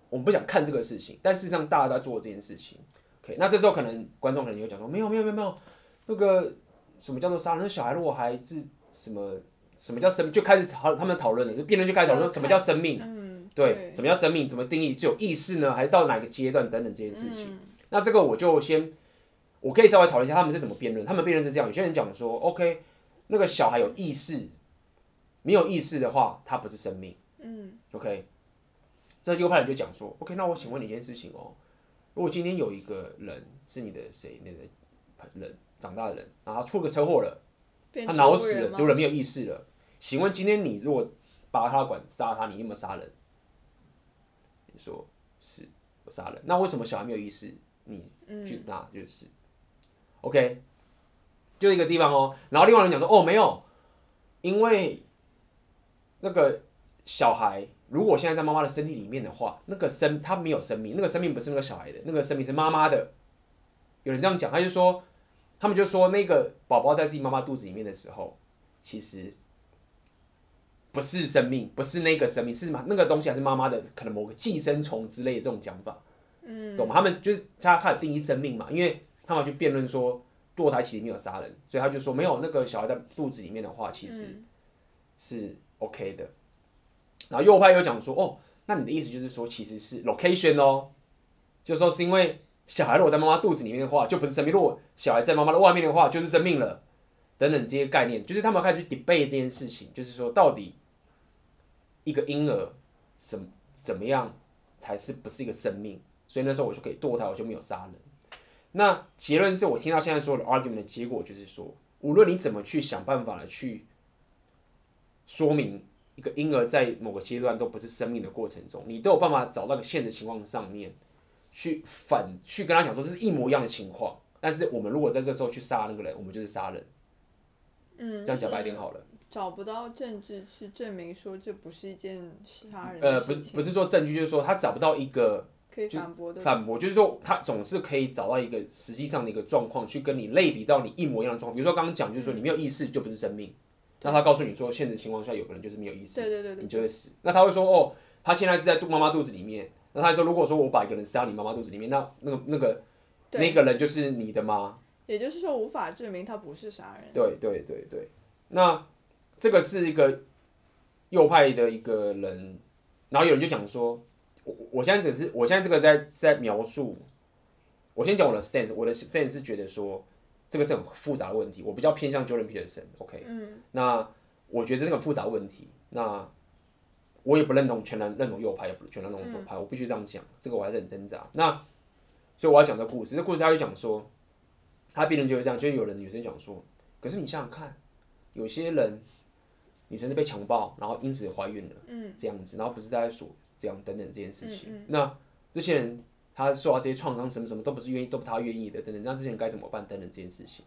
我们不想看这个事情，但事实上大家在做这件事情。OK，那这时候可能观众可能就讲说，没有没有没有没有，那个什么叫做杀人？小孩如果还是什么？什么叫生命？就开始讨他们讨论了，就辩论就开始讨论什么叫生命，嗯、对，什么叫生命？怎么定义？只有意识呢，还是到哪个阶段等等这件事情？嗯、那这个我就先，我可以稍微讨论一下他们是怎么辩论。他们辩论是这样：有些人讲说，OK，那个小孩有意识，没有意识的话，他不是生命。嗯，OK，这右派人就讲说，OK，那我请问你一件事情哦，如果今天有一个人是你的谁那个人长大的人，然后他出个车祸了。他脑死了，植物人没有意识了。请问今天你如果拔他的管杀他，你有没有杀人？你说是，我杀人。那为什么小孩没有意识？你去那就是、嗯、OK，就一个地方哦。然后另外人讲说，哦，没有，因为那个小孩如果现在在妈妈的身体里面的话，那个生他没有生命，那个生命不是那个小孩的，那个生命是妈妈的。有人这样讲，他就说。他们就说，那个宝宝在自己妈妈肚子里面的时候，其实不是生命，不是那个生命，是嘛？那个东西还是妈妈的，可能某个寄生虫之类的这种讲法，嗯，懂吗？他们就是他开始定义生命嘛，因为他们去辩论说堕胎其实没有杀人，所以他就说没有那个小孩在肚子里面的话，其实是 OK 的。然后右派又讲说，哦，那你的意思就是说，其实是 location 哦，就是说是因为。小孩如果在妈妈肚子里面的话，就不是生命；如果小孩在妈妈的外面的话，就是生命了。等等这些概念，就是他们开始去 debate 这件事情，就是说到底一个婴儿怎怎么样才是不是一个生命？所以那时候我就可以堕胎，我就没有杀人。那结论是我听到现在所有的 argument 的结果，就是说，无论你怎么去想办法的去说明一个婴儿在某个阶段都不是生命的过程中，你都有办法找到一个现实情况上面。去反去跟他讲说，这是一模一样的情况，但是我们如果在这时候去杀那个人，我们就是杀人。嗯，这样讲白一点好了。找不到证据去证明说这不是一件杀人。呃，不是不是说证据，就是说他找不到一个可以反驳的反驳，就是说他总是可以找到一个实际上的一个状况，去跟你类比到你一模一样的状况。比如说刚刚讲，就是说你没有意识就不是生命，那他告诉你说，现实情况下有个人就是没有意识，对对对对，你就会死。那他会说，哦，他现在是在肚妈妈肚子里面。那他说：“如果说我把一个人塞到你妈妈肚子里面，那那个那个那个人就是你的吗？也就是说，无法证明他不是杀人。对对对对，那这个是一个右派的一个人，然后有人就讲说，我我现在只是我现在这个在在描述，我先讲我的 stance，我的 stance 是觉得说这个是很复杂的问题，我比较偏向 Jordan Peterson，OK，嗯，那我觉得这是个很复杂的问题，那。”我也不认同全然认同右派，也不全然认同左派，我必须这样讲，这个我还是很挣扎。那所以我要讲这个故事，这故事他就讲说，他辩论就是这样，就是有人女生讲说，可是你想想看，有些人女生是被强暴，然后因此怀孕了，这样子，然后不是在说这样等等这件事情，那这些人他受到这些创伤，什么什么都不是愿意，都不他愿意的，等等，那这些人该怎么办？等等这件事情，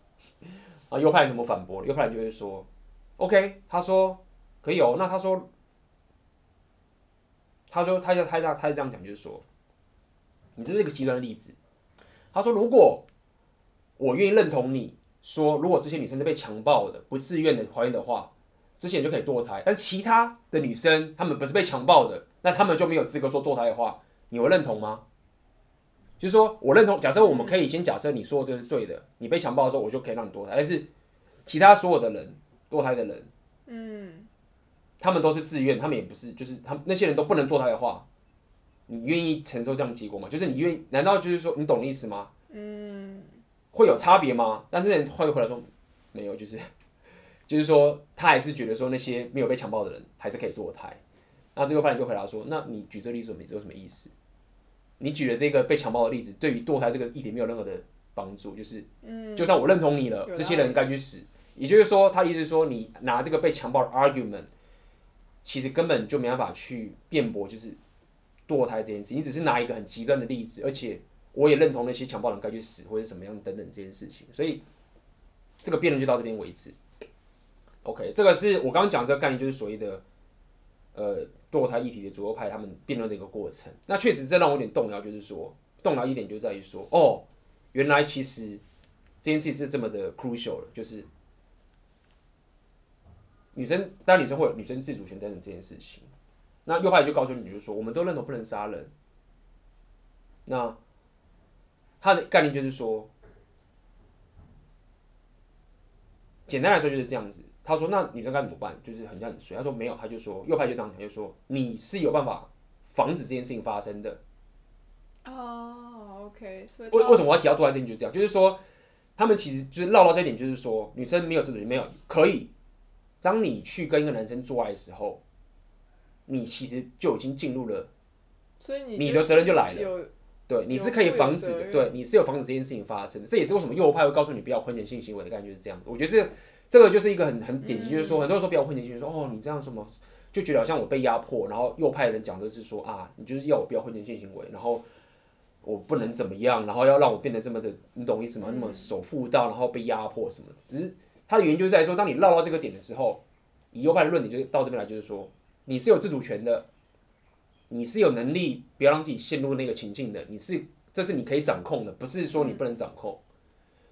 啊，右派人怎么反驳？右派人就会说，OK，他说可以哦，那他说。他说：“他要他他他是这样讲，就是说，你这是一个极端的例子。他说，如果我愿意认同你说，如果这些女生是被强暴的、不自愿的怀孕的话，这些人就可以堕胎。但其他的女生，她们不是被强暴的，那她们就没有资格说堕胎的话。你会认同吗？就是说我认同，假设我们可以先假设你说的这个是对的，你被强暴的时候，我就可以让你堕胎。但是其他所有的人堕胎的人，嗯，他们都是自愿，他们也不是，就是他们那些人都不能堕胎的话，你愿意承受这样的结果吗？就是你愿意？难道就是说你懂的意思吗？嗯，会有差别吗？但是人会回来说没有，就是。就是说，他还是觉得说那些没有被强暴的人还是可以堕胎。那这个判决就回答说：“那你举这个例子，没有什么意思？你举的这个被强暴的例子，对于堕胎这个议题没有任何的帮助。就是，就算我认同你了，这些人该去死。也就是说，他意思是说，你拿这个被强暴的 argument，其实根本就没办法去辩驳，就是堕胎这件事。你只是拿一个很极端的例子，而且我也认同那些强暴人该去死或者什么样等等这件事情。所以，这个辩论就到这边为止。” OK，这个是我刚刚讲这个概念，就是所谓的呃堕胎议题的左右派他们辩论的一个过程。那确实这让我有点动摇，就是说动摇一点就在于说，哦，原来其实这件事是这么的 crucial 了，就是女生当然女生会有女生自主权等等这件事情。那右派就告诉你，就是说我们都认同不能杀人。那他的概念就是说，简单来说就是这样子。他说：“那女生该怎么办？就是很像很衰。”他说：“没有。”他就说：“右派就这样讲，就说你是有办法防止这件事情发生的。”哦，OK。所以为为什么我要提到堕胎这件事情？就是这样，就是说他们其实就是绕到这一点，就是说女生没有自主权，没有可以。当你去跟一个男生做爱的时候，你其实就已经进入了，所以你你的责任就来了。对，你是可以防止的。对，你是有防止这件事情发生的。这也是为什么右派会告诉你不要婚前性行为的感觉是这样子。我觉得这。这个就是一个很很典型，就是说，很多人说不要婚前性行为，说哦，你这样什么，就觉得好像我被压迫。然后右派人讲的是说啊，你就是要我不要婚前性行为，然后我不能怎么样，然后要让我变得这么的，你懂意思吗？那么守妇道，然后被压迫什么？只是它的原因就是在说，当你绕到这个点的时候，以右派的论点就到这边来，就是说你是有自主权的，你是有能力不要让自己陷入那个情境的，你是这是你可以掌控的，不是说你不能掌控。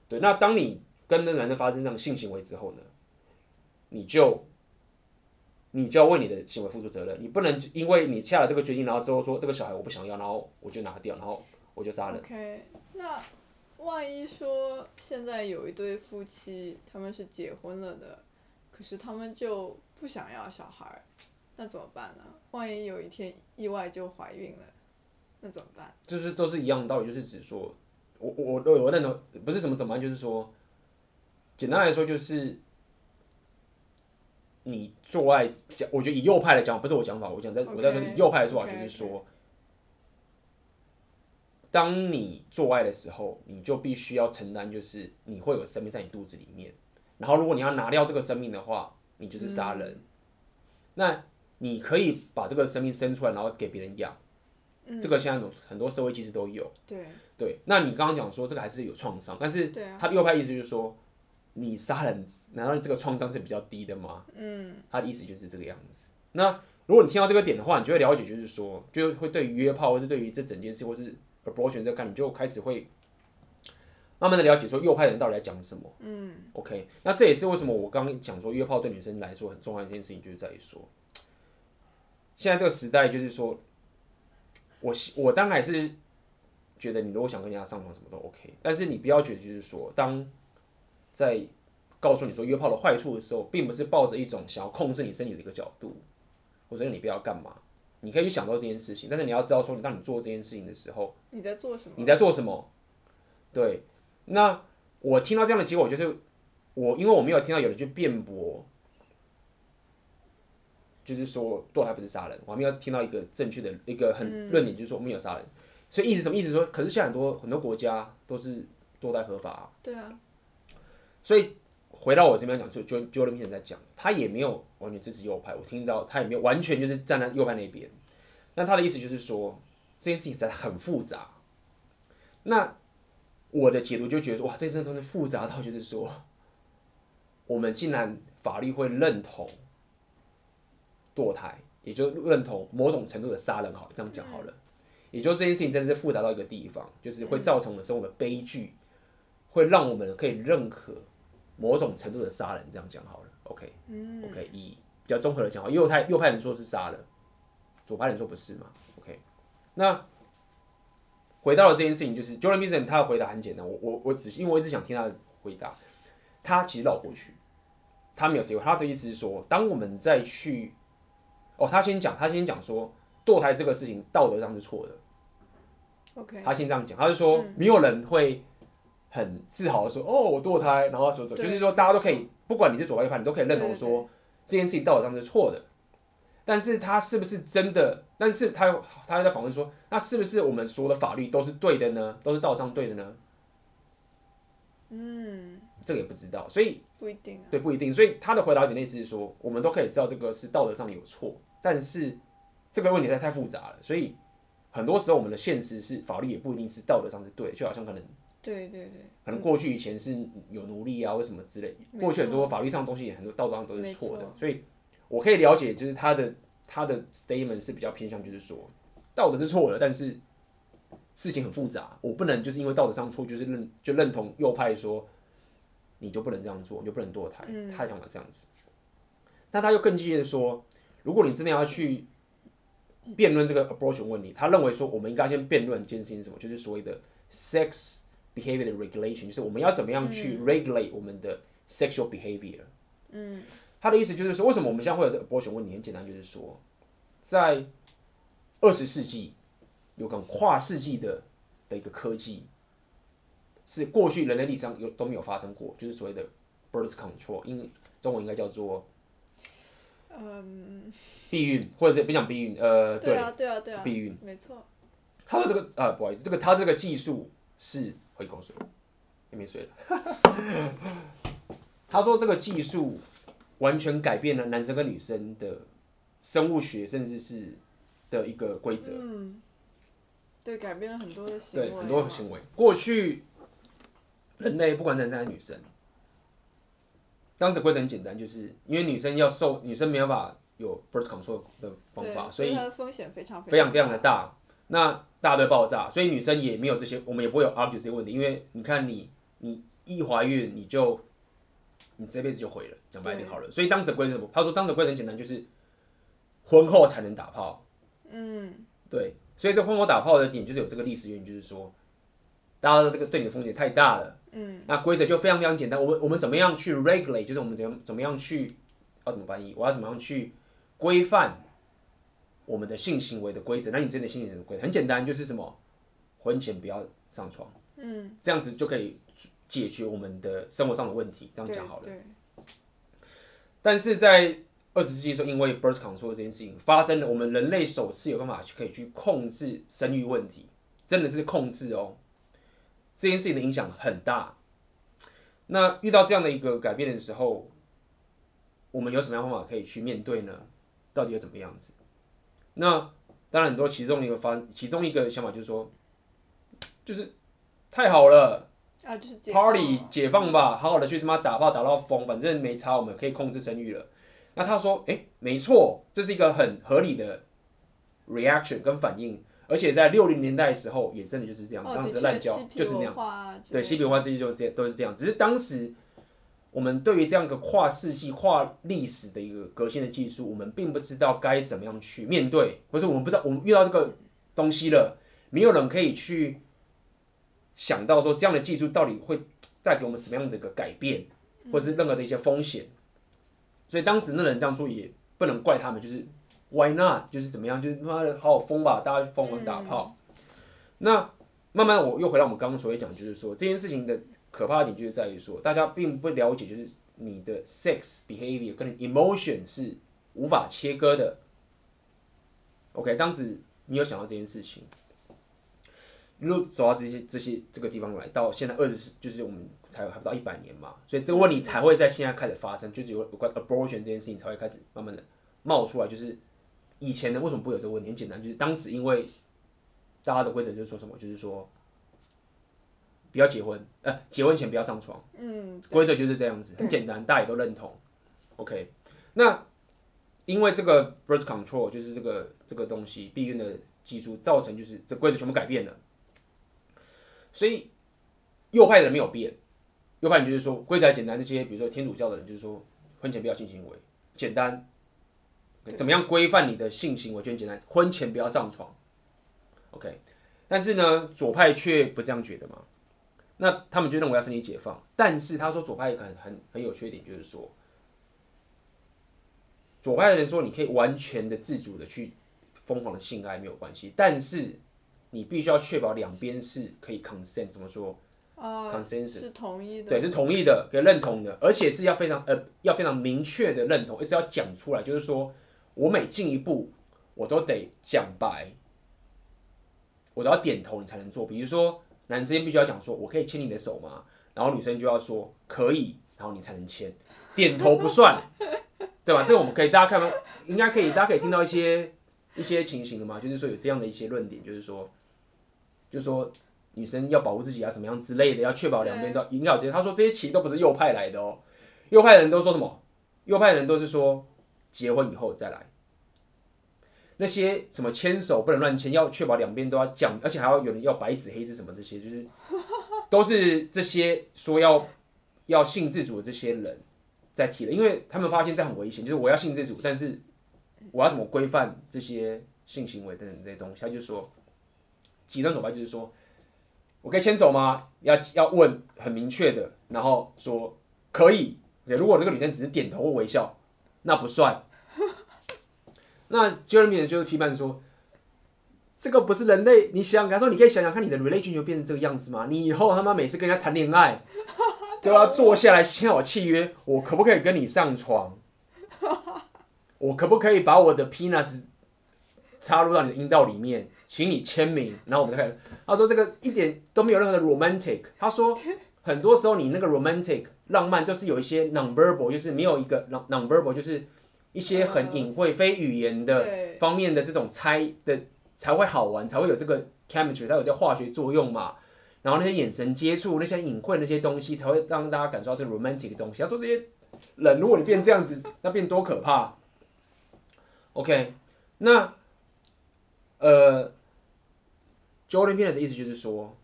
对，那当你。跟那男的发生这样性行为之后呢，你就你就要为你的行为付出责任，你不能因为你下了这个决定，然后之后说这个小孩我不想要，然后我就拿掉，然后我就杀了。OK，那万一说现在有一对夫妻，他们是结婚了的，可是他们就不想要小孩，那怎么办呢？万一有一天意外就怀孕了，那怎么办？就是都是一样的道理，就是指说，我我我我认同，不是什么怎么办，就是说。简单来说，就是你做爱讲，我觉得以右派来讲，不是我讲法，我讲在，我在说以右派的做法，就是说，当你做爱的时候，你就必须要承担，就是你会有生命在你肚子里面，然后如果你要拿掉这个生命的话，你就是杀人。那你可以把这个生命生出来，然后给别人养，这个现在很多社会其实都有。对对，那你刚刚讲说这个还是有创伤，但是他右派意思就是说。你杀人，难道这个创伤是比较低的吗？嗯，他的意思就是这个样子。那如果你听到这个点的话，你就会了解，就是说，就会对于约炮，或是对于这整件事，或是 abortion 这个概念，你就开始会慢慢的了解，说右派人到底在讲什么。嗯，OK，那这也是为什么我刚刚讲说约炮对女生来说很重要的一件事情，就是在于说，现在这个时代，就是说，我我当然还是觉得，你如果想跟人家上床，什么都 OK，但是你不要觉得，就是说，当在告诉你说约炮的坏处的时候，并不是抱着一种想要控制你身体的一个角度，或者你不要干嘛，你可以去想到这件事情，但是你要知道说，你当你做这件事情的时候，你在做什么？你在做什么？对，那我听到这样的结果，就是我因为我没有听到有人去辩驳，就是说堕胎不是杀人，我还没有听到一个正确的一个很论点，就是说我没有杀人，所以意思什么意思说？可是现在很多很多国家都是堕胎合法啊，对啊。所以回到我这边讲，就就就那边在讲，他也没有完全支持右派，我听到他也没有完全就是站在右派那边。那他的意思就是说，这件事情实在很复杂。那我的解读就觉得说，哇，这真的复杂到就是说，我们竟然法律会认同堕胎，也就认同某种程度的杀人，好，这样讲好了。也就这件事情真的是复杂到一个地方，就是会造成的生活的悲剧，会让我们可以认可。某种程度的杀人，这样讲好了，OK，OK，、以比较综合的讲，右派右派人说是杀了，左派人说不是嘛，OK，那回到了这件事情，就是 Jordan Peterson 他的回答很简单，我我我只是因为我一直想听他的回答，他其实绕过去，他没有机会，他的意思是说，当我们再去，哦，他先讲，他先讲说堕胎这个事情道德上是错的，OK，他先这样讲，他就说、嗯、没有人会很自豪的说，哦，我堕胎，然后说，就是说大家都可以，不管你是左派右派，你都可以认同说这件事情道德上是错的。但是他是不是真的？但是他他在访问说，那是不是我们所有的法律都是对的呢？都是道上对的呢？嗯，这个也不知道，所以不一定啊。对，不一定。所以他的回答有点类似是说，我们都可以知道这个是道德上有错，但是这个问题太太复杂了，所以很多时候我们的现实是法律也不一定是道德上是对，就好像可能对对对，可能过去以前是有奴隶啊，或什么之类，过去很多法律上的东西，很多道德上都是错的，所以。我可以了解，就是他的他的 statement 是比较偏向，就是说道德是错的，但是事情很复杂，我不能就是因为道德上错，就是认就认同右派说你就不能这样做，你就不能堕胎。他讲了这样子，但他又更激烈的说，如果你真的要去辩论这个 abortion 问题，他认为说我们应该先辩论一件事情什么，就是所谓的 sex behavior 的 regulation，就是我们要怎么样去 regulate 我们的 sexual behavior。嗯。他的意思就是说，为什么我们现在会有这个 abortion 问题？很简单，就是说，在二十世纪有个跨世纪的的一个科技，是过去人类历史上有都没有发生过，就是所谓的 birth control，英中文应该叫做嗯避孕，或者是别讲避孕，呃，对啊，对啊，对啊，避孕，没错。他说这个啊，不好意思，这个他这个技术是回口水，也没水了。他说这个技术。完全改变了男生跟女生的生物学，甚至是的一个规则。嗯，对，改变了很多的行为。对，很多行为。过去人类不管男生还是女生，当时规则很简单，就是因为女生要受，女生没办法有 birth control 的方法，所以它的风险非常非常非常的大。那大堆爆炸，所以女生也没有这些，我们也不会有 argue 这些问题，因为你看你，你一怀孕你就。你这辈子就毁了，讲白一点好了。所以当时的规则什么？他说当时规则很简单，就是婚后才能打炮。嗯，对。所以这婚后打炮的点就是有这个历史原因，就是说，大家的这个对你的风险太大了。嗯。那规则就非常非常简单，我们我们怎么样去 regulate？就是我们怎样怎么样去要怎么翻译？我要怎么样去规范我们的性行为的规则？那你真的性行为的规则很简单，就是什么？婚前不要上床。嗯。这样子就可以。解决我们的生活上的问题，这样讲好了。但是在二十世纪的时候，因为 birth control 这件事情发生了，我们人类首次有办法去可以去控制生育问题，真的是控制哦。这件事情的影响很大。那遇到这样的一个改变的时候，我们有什么样方法可以去面对呢？到底要怎么样子？那当然很多其中一个方，其中一个想法就是说，就是太好了。啊，就是 Party 解放吧，好好的去他妈打炮打到疯，反正没差，我们可以控制生育了。那他说，哎、欸，没错，这是一个很合理的 reaction 跟反应，而且在六零年代的时候也真的就是这样，这样子滥交就是那样，对，西皮文化这些就这都是这样。只是当时我们对于这样一个跨世纪、跨历史的一个革新的技术，我们并不知道该怎么样去面对，或者我们不知道我们遇到这个东西了，没有人可以去。想到说这样的技术到底会带给我们什么样的一个改变，或者是任何的一些风险，所以当时那人这样做也不能怪他们，就是 Why not？就是怎么样，就是他妈的好好疯吧，大家疯狂打炮。那慢慢我又回到我们刚刚所谓讲，就是说这件事情的可怕的点就是在于说，大家并不了解，就是你的 sex behavior 跟 emotion 是无法切割的。OK，当时你有想到这件事情。一路走到这些这些这个地方来，到现在二十，就是我们才还不到一百年嘛，所以这个问题才会在现在开始发生，就是有关 abortion 这件事情才会开始慢慢的冒出来。就是以前呢，为什么不有这个问题？很简单，就是当时因为大家的规则就是说什么，就是说不要结婚，呃，结婚前不要上床，嗯，规则就是这样子，很简单，大家也都认同。OK，那因为这个 birth control 就是这个这个东西避孕的技术造成，就是这规则全部改变了。所以右派的人没有变，右派人就是说规则简单，这些比如说天主教的人就是说婚前不要性行为，简单，怎么样规范你的性行为就很简单，婚前不要上床，OK。但是呢，左派却不这样觉得嘛。那他们就认为要身体解放，但是他说左派很很很有缺点，就是说，左派的人说你可以完全的自主的去疯狂的性爱没有关系，但是你必须要确保两边是可以 consent，怎么说？哦，consensus 是同意的，对，是同意的，可以认同的，而且是要非常呃，要非常明确的认同，而是要讲出来，就是说我每进一步，我都得讲白，我都要点头，你才能做。比如说，男生必须要讲说，我可以牵你的手吗？然后女生就要说可以，然后你才能牵，点头不算，对吧？这个我们可以大家看，应该可以，大家可以听到一些一些情形的嘛，就是说有这样的一些论点，就是说，就是说。女生要保护自己啊，怎么样之类的，要确保两边都引导这些。他说这些其实都不是右派来的哦，右派的人都说什么？右派的人都是说结婚以后再来。那些什么牵手不能乱牵，要确保两边都要讲，而且还要有人要白纸黑字什么这些，就是 都是这些说要要性自主的这些人在提的，因为他们发现这很危险，就是我要性自主，但是我要怎么规范这些性行为等等这些东西？他就说极端走法就是说。我可以牵手吗？要要问很明确的，然后说可以。如果这个女生只是点头或微笑，那不算。那 Jeremy 就是批判说，这个不是人类。你想，他说你可以想想看，你的 relation 就变成这个样子吗？你以后他妈每次跟人家谈恋爱，都要坐下来签好契约，我可不可以跟你上床？我可不可以把我的 penis 插入到你的阴道里面？请你签名，然后我们再看。他说这个一点都没有任何的 romantic。他说 很多时候你那个 romantic 浪漫就是有一些 nonverbal，就是没有一个 nonverbal，就是一些很隐晦、非语言的方面的这种猜的才会好玩，才会有这个 chemistry，才有这化学作用嘛。然后那些眼神接触、那些隐晦那些东西，才会让大家感受到这个 romantic 的东西。他说这些人，如果你变这样子，那变多可怕。OK，那呃。Jordan Peterson 的意思就是说，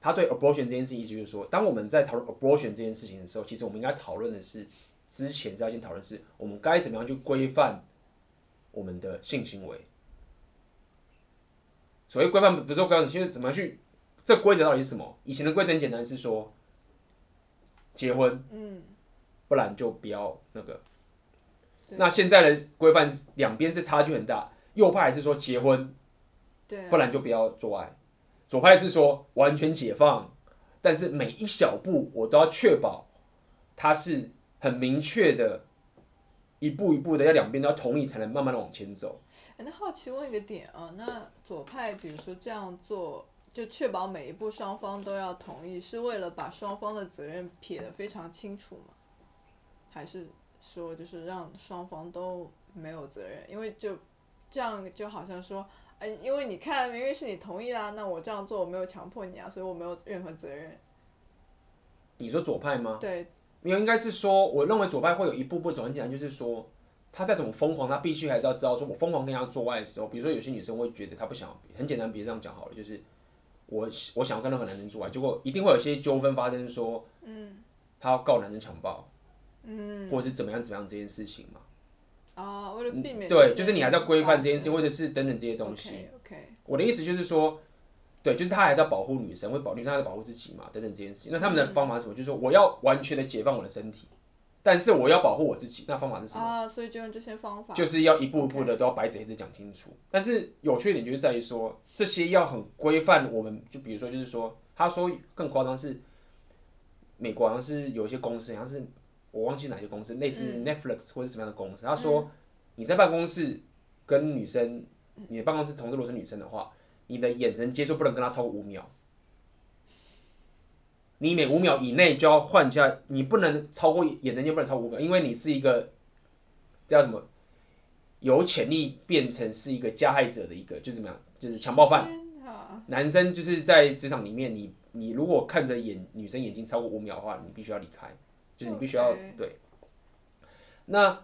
他对 abortion 这件事情意思就是说，当我们在讨论 abortion 这件事情的时候，其实我们应该讨论的是，之前是要先讨论是，我们该怎么样去规范我们的性行为。所谓规范，不是说规范，现在怎么样去，这规则到底是什么？以前的规则很简单，是说结婚，嗯，不然就不要那个。那现在的规范两边是差距很大，右派还是说结婚，不然就不要做爱。左派是说完全解放，但是每一小步我都要确保它是很明确的，一步一步的要两边都要同意才能慢慢的往前走。哎，那好奇问一个点啊，那左派比如说这样做，就确保每一步双方都要同意，是为了把双方的责任撇得非常清楚吗？还是说就是让双方都没有责任？因为就这样就好像说。哎，因为你看，明明是你同意啦，那我这样做我没有强迫你啊，所以我没有任何责任。你说左派吗？对，没有，应该是说，我认为左派会有一步步走很简单，就是说，他再怎么疯狂，他必须还是要知道，说我疯狂跟人家做爱的时候，比如说有些女生会觉得她不想，很简单，别这样讲好了，就是我我想要跟任何男生做爱，结果一定会有些纠纷发生，说，嗯，他要告男生强暴，嗯，或者是怎么样怎么样这件事情嘛。啊，为了避免对，就是你还是要规范这件事，或者是等等这些东西。Okay. 我的意思就是说，对，就是他还是要保护女生，会保女生还是保护自己嘛，等等这件事情。那他们的方法是什么？就是说我要完全的解放我的身体，但是我要保护我自己。那方法是什么？啊，所以就用这些方法，就是要一步一步的都要白纸黑字讲清楚。但是有缺点就是在于说，这些要很规范。我们就比如说，就是说，他说更夸张是，美国好像是有一些公司，好像是。我忘记哪些公司，类似 Netflix 或者什么样的公司。嗯、他说，你在办公室跟女生，你的办公室同事如果是女生的话，你的眼神接触不能跟他超过五秒。你每五秒以内就要换下，你不能超过眼神就不能超过五秒，因为你是一个叫什么，有潜力变成是一个加害者的一个，就怎么样，就是强暴犯。男生就是在职场里面，你你如果看着眼女生眼睛超过五秒的话，你必须要离开。就是你必须要.对，那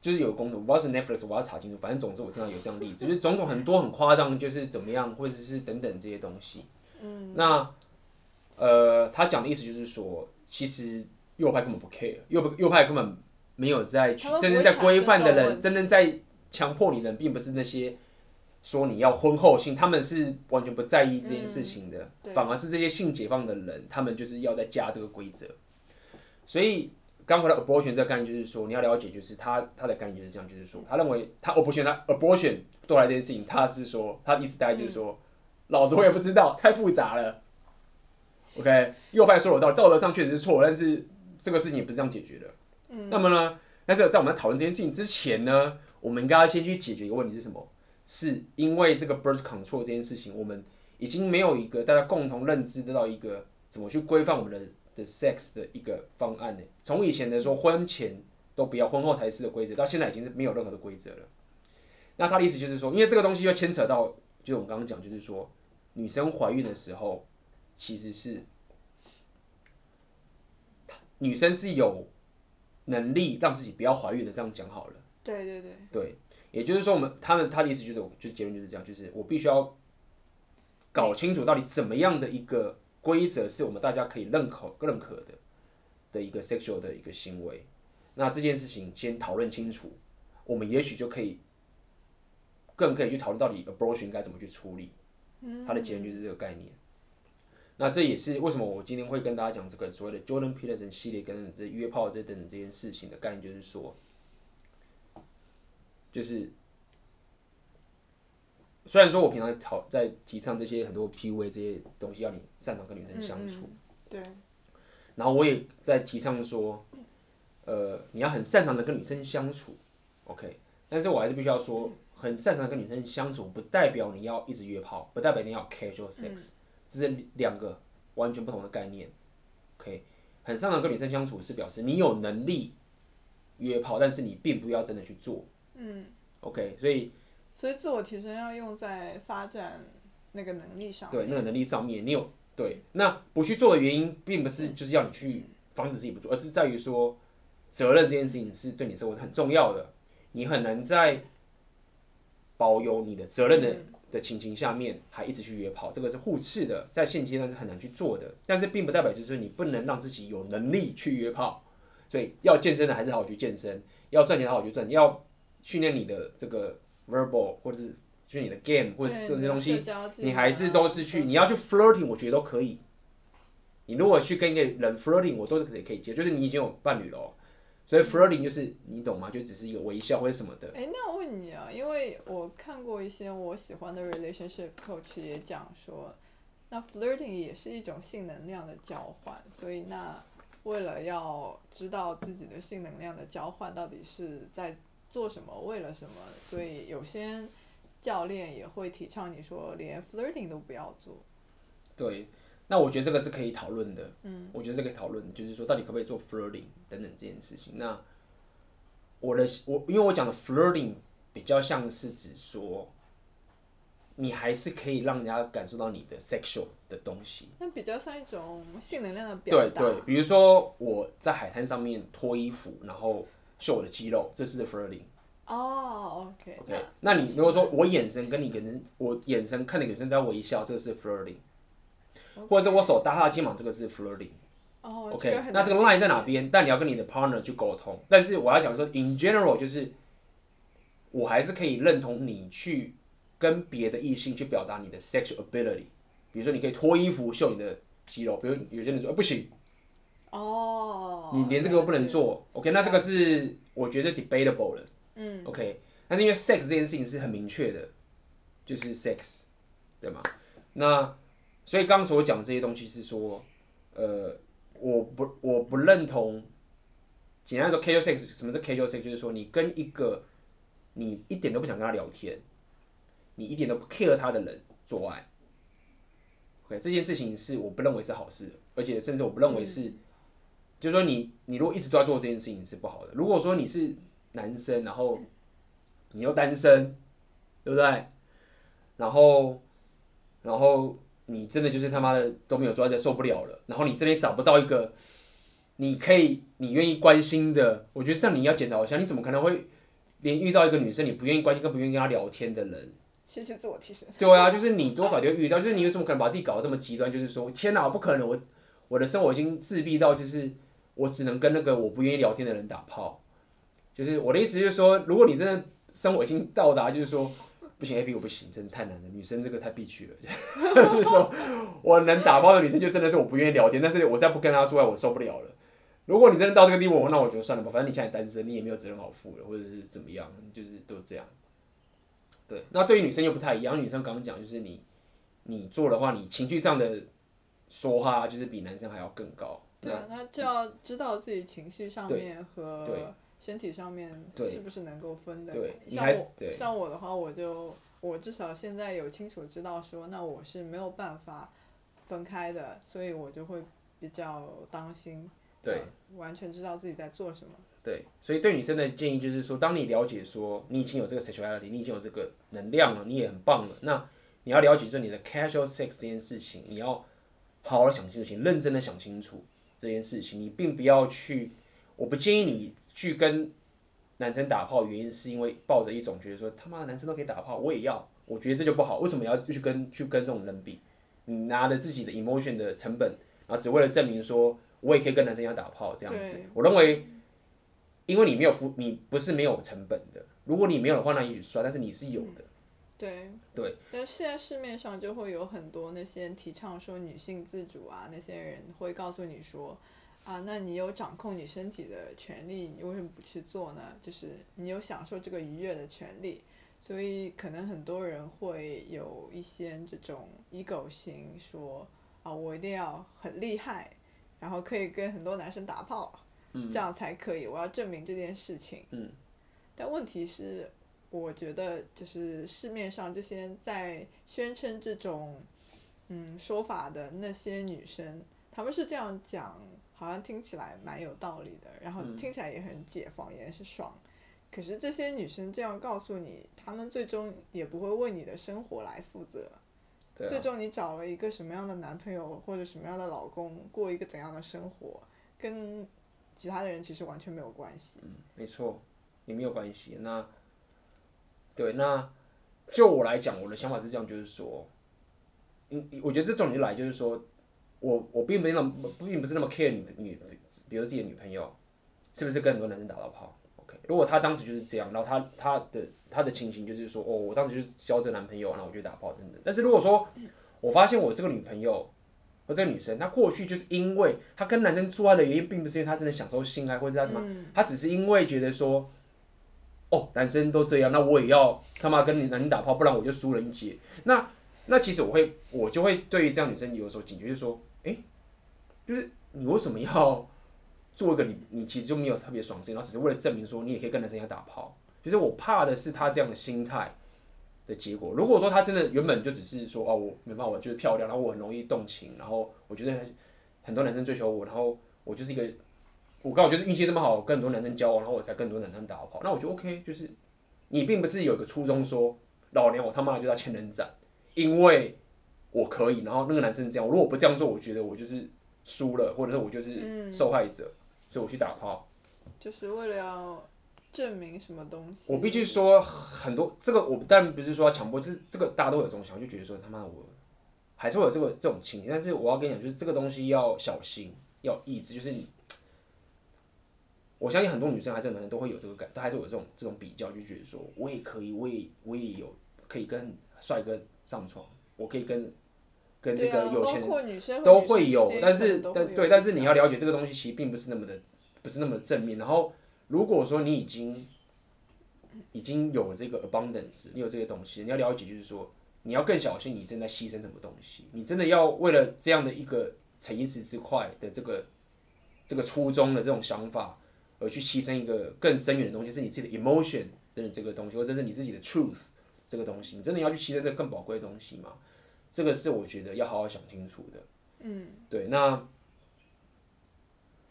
就是有工作，我不知道是 Netflix，我要查清楚。反正总之我听到有这样例子，就是种种很多很夸张，就是怎么样，或者是等等这些东西。嗯，那呃，他讲的意思就是说，其实右派根本不 care，右右派根本没有在去真正在规范的人，真正在强迫你的人，并不是那些说你要婚后性，他们是完全不在意这件事情的，嗯、反而是这些性解放的人，他们就是要在加这个规则。所以刚回到 abortion 这个概念，就是说你要了解，就是他他的概念就是这样，就是说他认为他 abortion 他 abortion 对来这件事情，他是说他的意思大概就是说，嗯、老子我也不知道，太复杂了。OK，右派说有道理，道德上确实是错，但是这个事情也不是这样解决的。嗯，那么呢，但是在我们讨论这件事情之前呢，我们应该要先去解决一个问题是什么？是因为这个 birth control 这件事情，我们已经没有一个大家共同认知得到一个怎么去规范我们的的 sex 的一个方案呢？从以前的说婚前都不要，婚后才是的规则，到现在已经是没有任何的规则了。那他的意思就是说，因为这个东西又牵扯到，就是我们刚刚讲，就是说女生怀孕的时候，其实是女生是有能力让自己不要怀孕的，这样讲好了。对对对。对。也就是说，我们他们他的意思就是，就是结论就是这样，就是我必须要搞清楚到底怎么样的一个规则是我们大家可以认可认可的的一个 sexual 的一个行为。那这件事情先讨论清楚，我们也许就可以更可以去讨论到底 abortion 该怎么去处理。它的结论就是这个概念。那这也是为什么我今天会跟大家讲这个所谓的 Jordan Peterson 系列跟这约炮这等等这件事情的概念，就是说。就是，虽然说我平常讨在提倡这些很多 PUA 这些东西，要你擅长跟女生相处，嗯嗯，对。然后我也在提倡说，呃，你要很擅长的跟女生相处，OK。但是我还是必须要说，很擅长的跟女生相处，不代表你要一直约炮，不代表你要 casual sex，嗯，这是两个完全不同的概念，OK。很擅长跟女生相处是表示你有能力约炮，但是你并不要真的去做。嗯，OK，所以，所以自我提升要用在发展那个能力上。对，那个能力上面，你有对，那不去做的原因，并不是就是要你去防止自己不做，而是在于说，责任这件事情是对你生活是很重要的，你很难在保有你的责任的的情形下面，还一直去约炮，这个是互斥的，在现阶段是很难去做的。但是并不代表就是说你不能让自己有能力去约炮，所以要健身的还是好好去健身，要赚钱的好好去赚，要。训练你的这个 verbal，或者是训练你的 game，或者是这些东西，你还是都是去，你要去 flirting，我觉得都可以。你如果去跟一个人 flirting，我都是可以可以接，就是你已经有伴侣了喔，所以 flirting 就是你懂吗？就只是一个微笑或者什么的。哎，那我问你啊，因为我看过一些我喜欢的 relationship coach 也讲说，那 flirting 也是一种性能量的交换，所以那为了要知道自己的性能量的交换到底是在。做什么？为了什么？所以有些教练也会提倡你说连 flirting 都不要做。对，那我觉得这个是可以讨论的。嗯，我觉得这个讨论，就是说到底可不可以做 flirting 等等这件事情。那我的我因为我讲的 flirting 比较像是指说，你还是可以让人家感受到你的 sexual 的东西。那比较像一种性能量的表达。对对，比如说我在海滩上面脱衣服，然后。秀我的肌肉，这是 flirting。哦，OK。OK，那你如果说我眼神跟你可能，我眼神看那个女生在微笑，这个是 flirting。或者是我手搭她的肩膀，这个是 flirting。哦，OK。那这个 line 在哪边？但你要跟你的 partner 去沟通。但是我要讲说，in general，就是我还是可以认同你去跟别的异性去表达你的 sexual ability。比如说，你可以脱衣服秀你的肌肉。比如有些人说，不行。哦，你连这个都不能做，OK？那这个是我觉得 debatable 了，嗯，OK？但是因为 sex 这件事情是很明确的，就是 sex，对吗？那所以刚刚所讲这些东西是说，呃，我不我不认同，简单说 casual sex，什么是 casual sex？就是说你跟一个你一点都不想跟他聊天，你一点都不 care 他的人做爱，OK？这件事情是我不认为是好事，而且甚至我不认为是。嗯就是说你，你如果一直都在做这件事情是不好的。如果说你是男生，然后你又单身，对不对？然后，然后你真的就是他妈的都没有做爱，受不了了。然后你这边找不到一个你可以、你愿意关心的，我觉得这样你要检讨一下，你怎么可能会连遇到一个女生你不愿意关心、更不愿意跟她聊天的人？谢谢自我提升。对啊，就是你多少就遇到，就是你有什么可能把自己搞得这么极端？就是说，天哪，不可能，我我的生活已经自闭到就是。我只能跟那个我不愿意聊天的人打炮，就是我的意思，就是说，如果你真的生活已经到达，就是说不行，A B 我不行，真的太难了，女生这个太必须了。就是说，我能打炮的女生就真的是我不愿意聊天，但是我再不跟她出来，我受不了了。如果你真的到这个地步，那我觉得算了吧，反正你现在单身，你也没有责任好负了，或者是怎么样，就是都这样。对，那对于女生又不太一样，女生刚刚讲就是你，你做的话，你情绪上的说话就是比男生还要更高。对，啊，他就要知道自己情绪上面和身体上面是不是能够分的。对，像我像我的话，我就我至少现在有清楚知道说，那我是没有办法分开的，所以我就会比较当心。对，完全知道自己在做什么。对，所以对女生的建议就是说，当你了解说你已经有这个 sexuality，你已经有这个能量了，你也很棒了。那你要了解说你的 casual sex 这件事情，你要好好想清楚，请认真的想清楚这件事情。你并不要去，我不建议你去跟男生打炮，原因是因为抱着一种觉得说他妈的男生都可以打炮，我也要，我觉得这就不好。为什么要去跟去跟这种人比？你拿着自己的 emotion 的成本，然后只为了证明说我也可以跟男生一样打炮这样子，我认为。因为你没有付，你不是没有成本的。如果你没有的话，那也许算，但是你是有的。对。对。但现在市面上就会有很多那些提倡说女性自主啊，那些人会告诉你说，啊，那你有掌控你身体的权利，你为什么不去做呢？就是你有享受这个愉悦的权利，所以可能很多人会有一些这种 ego 型，说啊，我一定要很厉害，然后可以跟很多男生打炮。这样才可以，我要证明这件事情。嗯。但问题是，我觉得就是市面上这些在宣称这种嗯说法的那些女生，她们是这样讲，好像听起来蛮有道理的，然后听起来也很解放，也是爽。可是这些女生这样告诉你，她们最终也不会为你的生活来负责。最终你找了一个什么样的男朋友或者什么样的老公，过一个怎样的生活，跟。其他的人其实完全没有关系。嗯，没错，也没有关系。那，对，那就我来讲，我的想法是这样，就是说，嗯，我觉得这种点就来，就是说，我我并没那么，并不是那么 care 女女，比如自己的女朋友是不是跟很多男生打到炮。OK，如果他当时就是这样，然后他他的他的情形就是说，哦，我当时就是交这男朋友，然后我就打炮等等。但是如果说我发现我这个女朋友，这个女生，她过去就是因为她跟男生做爱的原因，并不是因为她真的享受性爱，或者是她什么，她只是因为觉得说，哦，男生都这样，那我也要他妈跟男生打炮，不然我就输了一截。那那其实我会，我就会对于这样女生有所警觉，就说，哎，就是你为什么要做一个你你其实就没有特别爽性，然后只是为了证明说你也可以跟男生一样打炮。其实我怕的是他这样的心态。的结果，如果说他真的原本就只是说哦，我没办法，我就是漂亮，然后我很容易动情，然后我觉得很多男生追求我，然后我就是一个，我刚好就是运气这么好，跟很多男生交往，然后我才跟很多男生打炮，那我觉得 OK，就是你并不是有一个初衷说老娘我他妈的就要千人斩，因为我可以，然后那个男生这样，如果不这样做，我觉得我就是输了，或者是我就是受害者，所以我去打炮，就是为了要。证明什么东西？我必须说很多，这个我当然不是说要强迫，就是这个大家都有这种想法，就觉得说他妈的我还是会有这个这种情形。但是我要跟你讲，就是这个东西要小心，要抑制。就是你，我相信很多女生还是男生都会有这个感，都还是有这种这种比较，就觉得说我也可以，我也我也有可以跟帅哥上床，我可以跟跟这个有钱人都会有，但是但对，但是你要了解这个东西其实并不是那么的，不是那么正面，然后。如果说你已经已经有这个 abundance，你有这些东西，你要了解，就是说你要更小心，你正在牺牲什么东西。你真的要为了这样的一个逞一时之快的这个这个初衷的这种想法，而去牺牲一个更深远的东西，是你自己的 emotion 的这个东西，或者是你自己的 truth 这个东西，你真的要去牺牲这个更宝贵的东西吗？这个是我觉得要好好想清楚的。嗯，对，那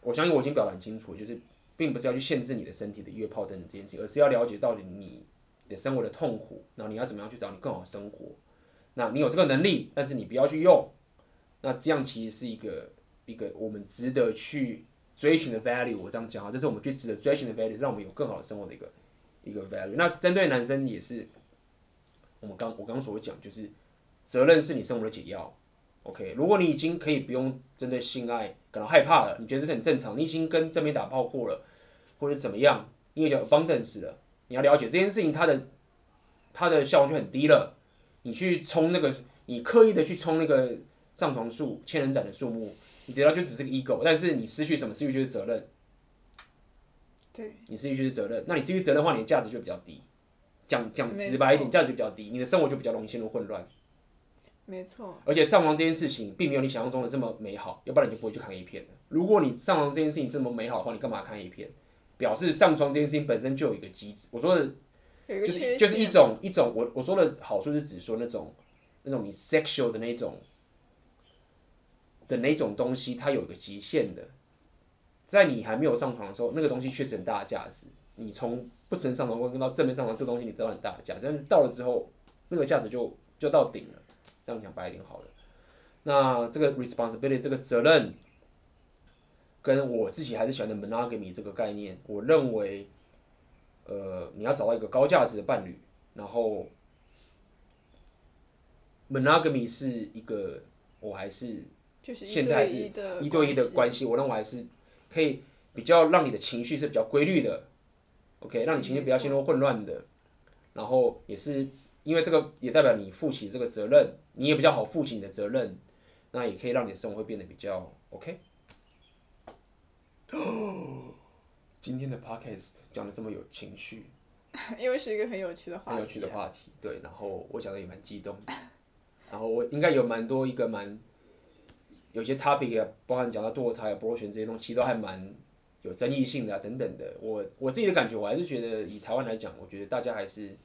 我相信我已经表达清楚，就是。并不是要去限制你的身体的约炮等等这件事情，而是要了解到底你的生活的痛苦，然后你要怎么样去找你更好的生活。那你有这个能力，但是你不要去用，那这样其实是一个一个我们值得去追寻的 value。我这样讲啊，这是我们最值得追寻的 value，让我们有更好的生活的一个一个 value。那针对男生也是，我们刚我刚刚所讲，就是责任是你生活的解药。OK，如果你已经可以不用针对性爱感到害怕了，你觉得这是很正常，你已经跟正面打炮过了。或者怎么样，你也叫 abundance 了，你要了解这件事情，它的它的效用就很低了。你去冲那个，你刻意的去冲那个上床数、千人斩的数目，你得到就只是个 ego，但是你失去什么？失去就是责任。对，你失去就是责任。那你失去责任的话，你的价值就比较低。讲讲直白一点，价值比较低，你的生活就比较容易陷入混乱。没错。而且上床这件事情并没有你想象中的这么美好，要不然你就不会去看 A 片了。如果你上床这件事情这么美好的话，你干嘛看 A 片？表示上床这件事情本身就有一个机制。我说的。就是就是一种一种我我说的好处是指说那种那种你 sexual 的那种的那种东西，它有个极限的，在你还没有上床的时候，那个东西确实很大的价值。你从不曾上床过跟到正面上床，这东西你得到很大的价值，但是到了之后，那个价值就就到顶了。这样讲白一点好了。那这个 responsibility 这个责任，跟我自己还是喜欢的 monogamy 这个概念，我认为。呃，你要找到一个高价值的伴侣，然后 monogamy 是一个，我还是现在是一对一的关系，我认为还是可以比较让你的情绪是比较规律的，OK，让你情绪比较陷入混乱的，然后也是因为这个也代表你负起这个责任，你也比较好负起你的责任，那也可以让你的生活会变得比较 OK。今天的 podcast 讲的这么有情绪，因为是一个很有趣的话题，很有趣的话题，对。然后我讲的也蛮激动，然后我应该有蛮多一个蛮，有些 topic 啊，包含讲到堕胎啊、剥削这些东西，其实都还蛮有争议性的啊，等等的。我我自己的感觉，我还是觉得以台湾来讲，我觉得大家还是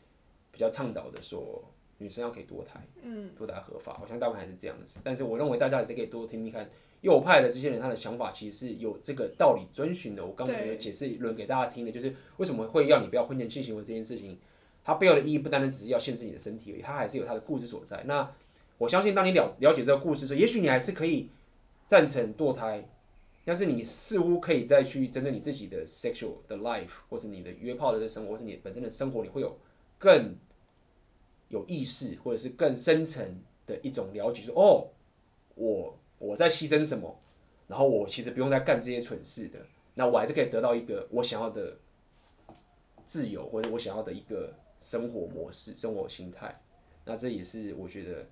比较倡导的说，女生要可以堕胎，嗯，堕胎合法，好像大部分还是这样子。但是我认为大家还是可以多听听看。右派的这些人，他的想法其实是有这个道理遵循的。我刚才有解释一轮给大家听的，就是为什么会要你不要婚前性行为这件事情，它背后的意义不单单只是要限制你的身体而已，它还是有它的故事所在。那我相信，当你了了解这个故事的时候，也许你还是可以赞成堕胎，但是你似乎可以再去针对你自己的 sexual 的 life，或者你的约炮的这生活，或者你本身的生活，你会有更有意识，或者是更深层的一种了解，说哦，我。我在牺牲什么？然后我其实不用再干这些蠢事的，那我还是可以得到一个我想要的自由，或者我想要的一个生活模式、生活心态。那这也是我觉得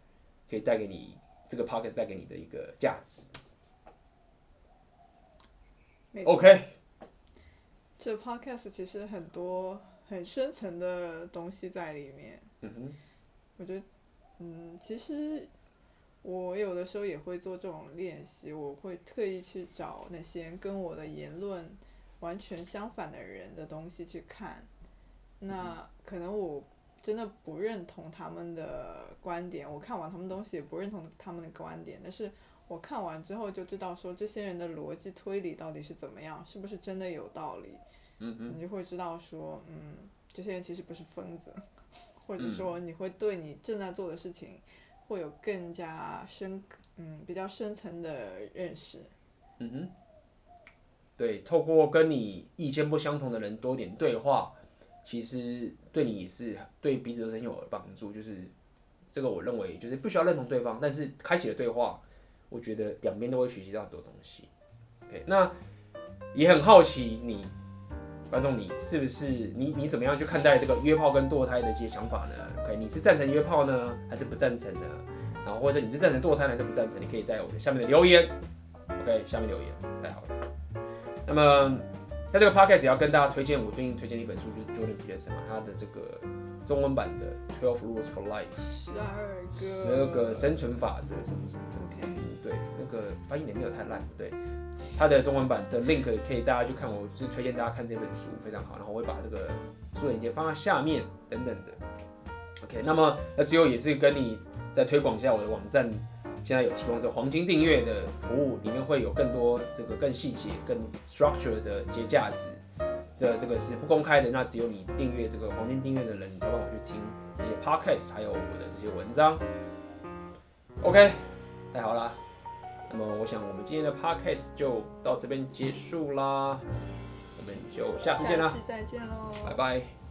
可以带给你这个 pocket 带给你的一个价值。OK，这 podcast 其实很多很深层的东西在里面。嗯哼，我觉得，嗯，其实。我有的时候也会做这种练习，我会特意去找那些跟我的言论完全相反的人的东西去看。那可能我真的不认同他们的观点，我看完他们东西也不认同他们的观点，但是我看完之后就知道说这些人的逻辑推理到底是怎么样，是不是真的有道理？嗯你就会知道说，嗯，这些人其实不是疯子，或者说你会对你正在做的事情。会有更加深，嗯，比较深层的认识。嗯哼，对，透过跟你意见不相同的人多点对话，其实对你也是对彼此都是很有帮助。就是这个，我认为就是不需要认同对方，但是开启了对话，我觉得两边都会学习到很多东西。OK，那也很好奇你。观众，你是不是你你怎么样去看待这个约炮跟堕胎的这些想法呢？OK，你是赞成约炮呢，还是不赞成呢？然后或者你是赞成堕胎还是不赞成？你可以在我的下面的留言，OK，下面留言，太好了。那么在这个 podcast 也要跟大家推荐我最近推荐的一本书，就是 Jordan Peterson 嘛，他的这个中文版的 Twelve Rules for Life，十二个十二个生存法则什么什么的。OK，对，那个翻译也没有太烂，对。它的中文版的 link 可以大家去看，我是推荐大家看这本书，非常好。然后我会把这个书链接放在下面等等的。OK，那么那最后也是跟你再推广一下我的网站，现在有提供这黄金订阅的服务，里面会有更多这个更细节、更 structure 的一些价值的这个是不公开的，那只有你订阅这个黄金订阅的人，你才办法去听这些 podcast，还有我的这些文章。OK，太好了。那么我想，我们今天的 podcast 就到这边结束啦，我们就下次见啦，下次再见喽，拜拜。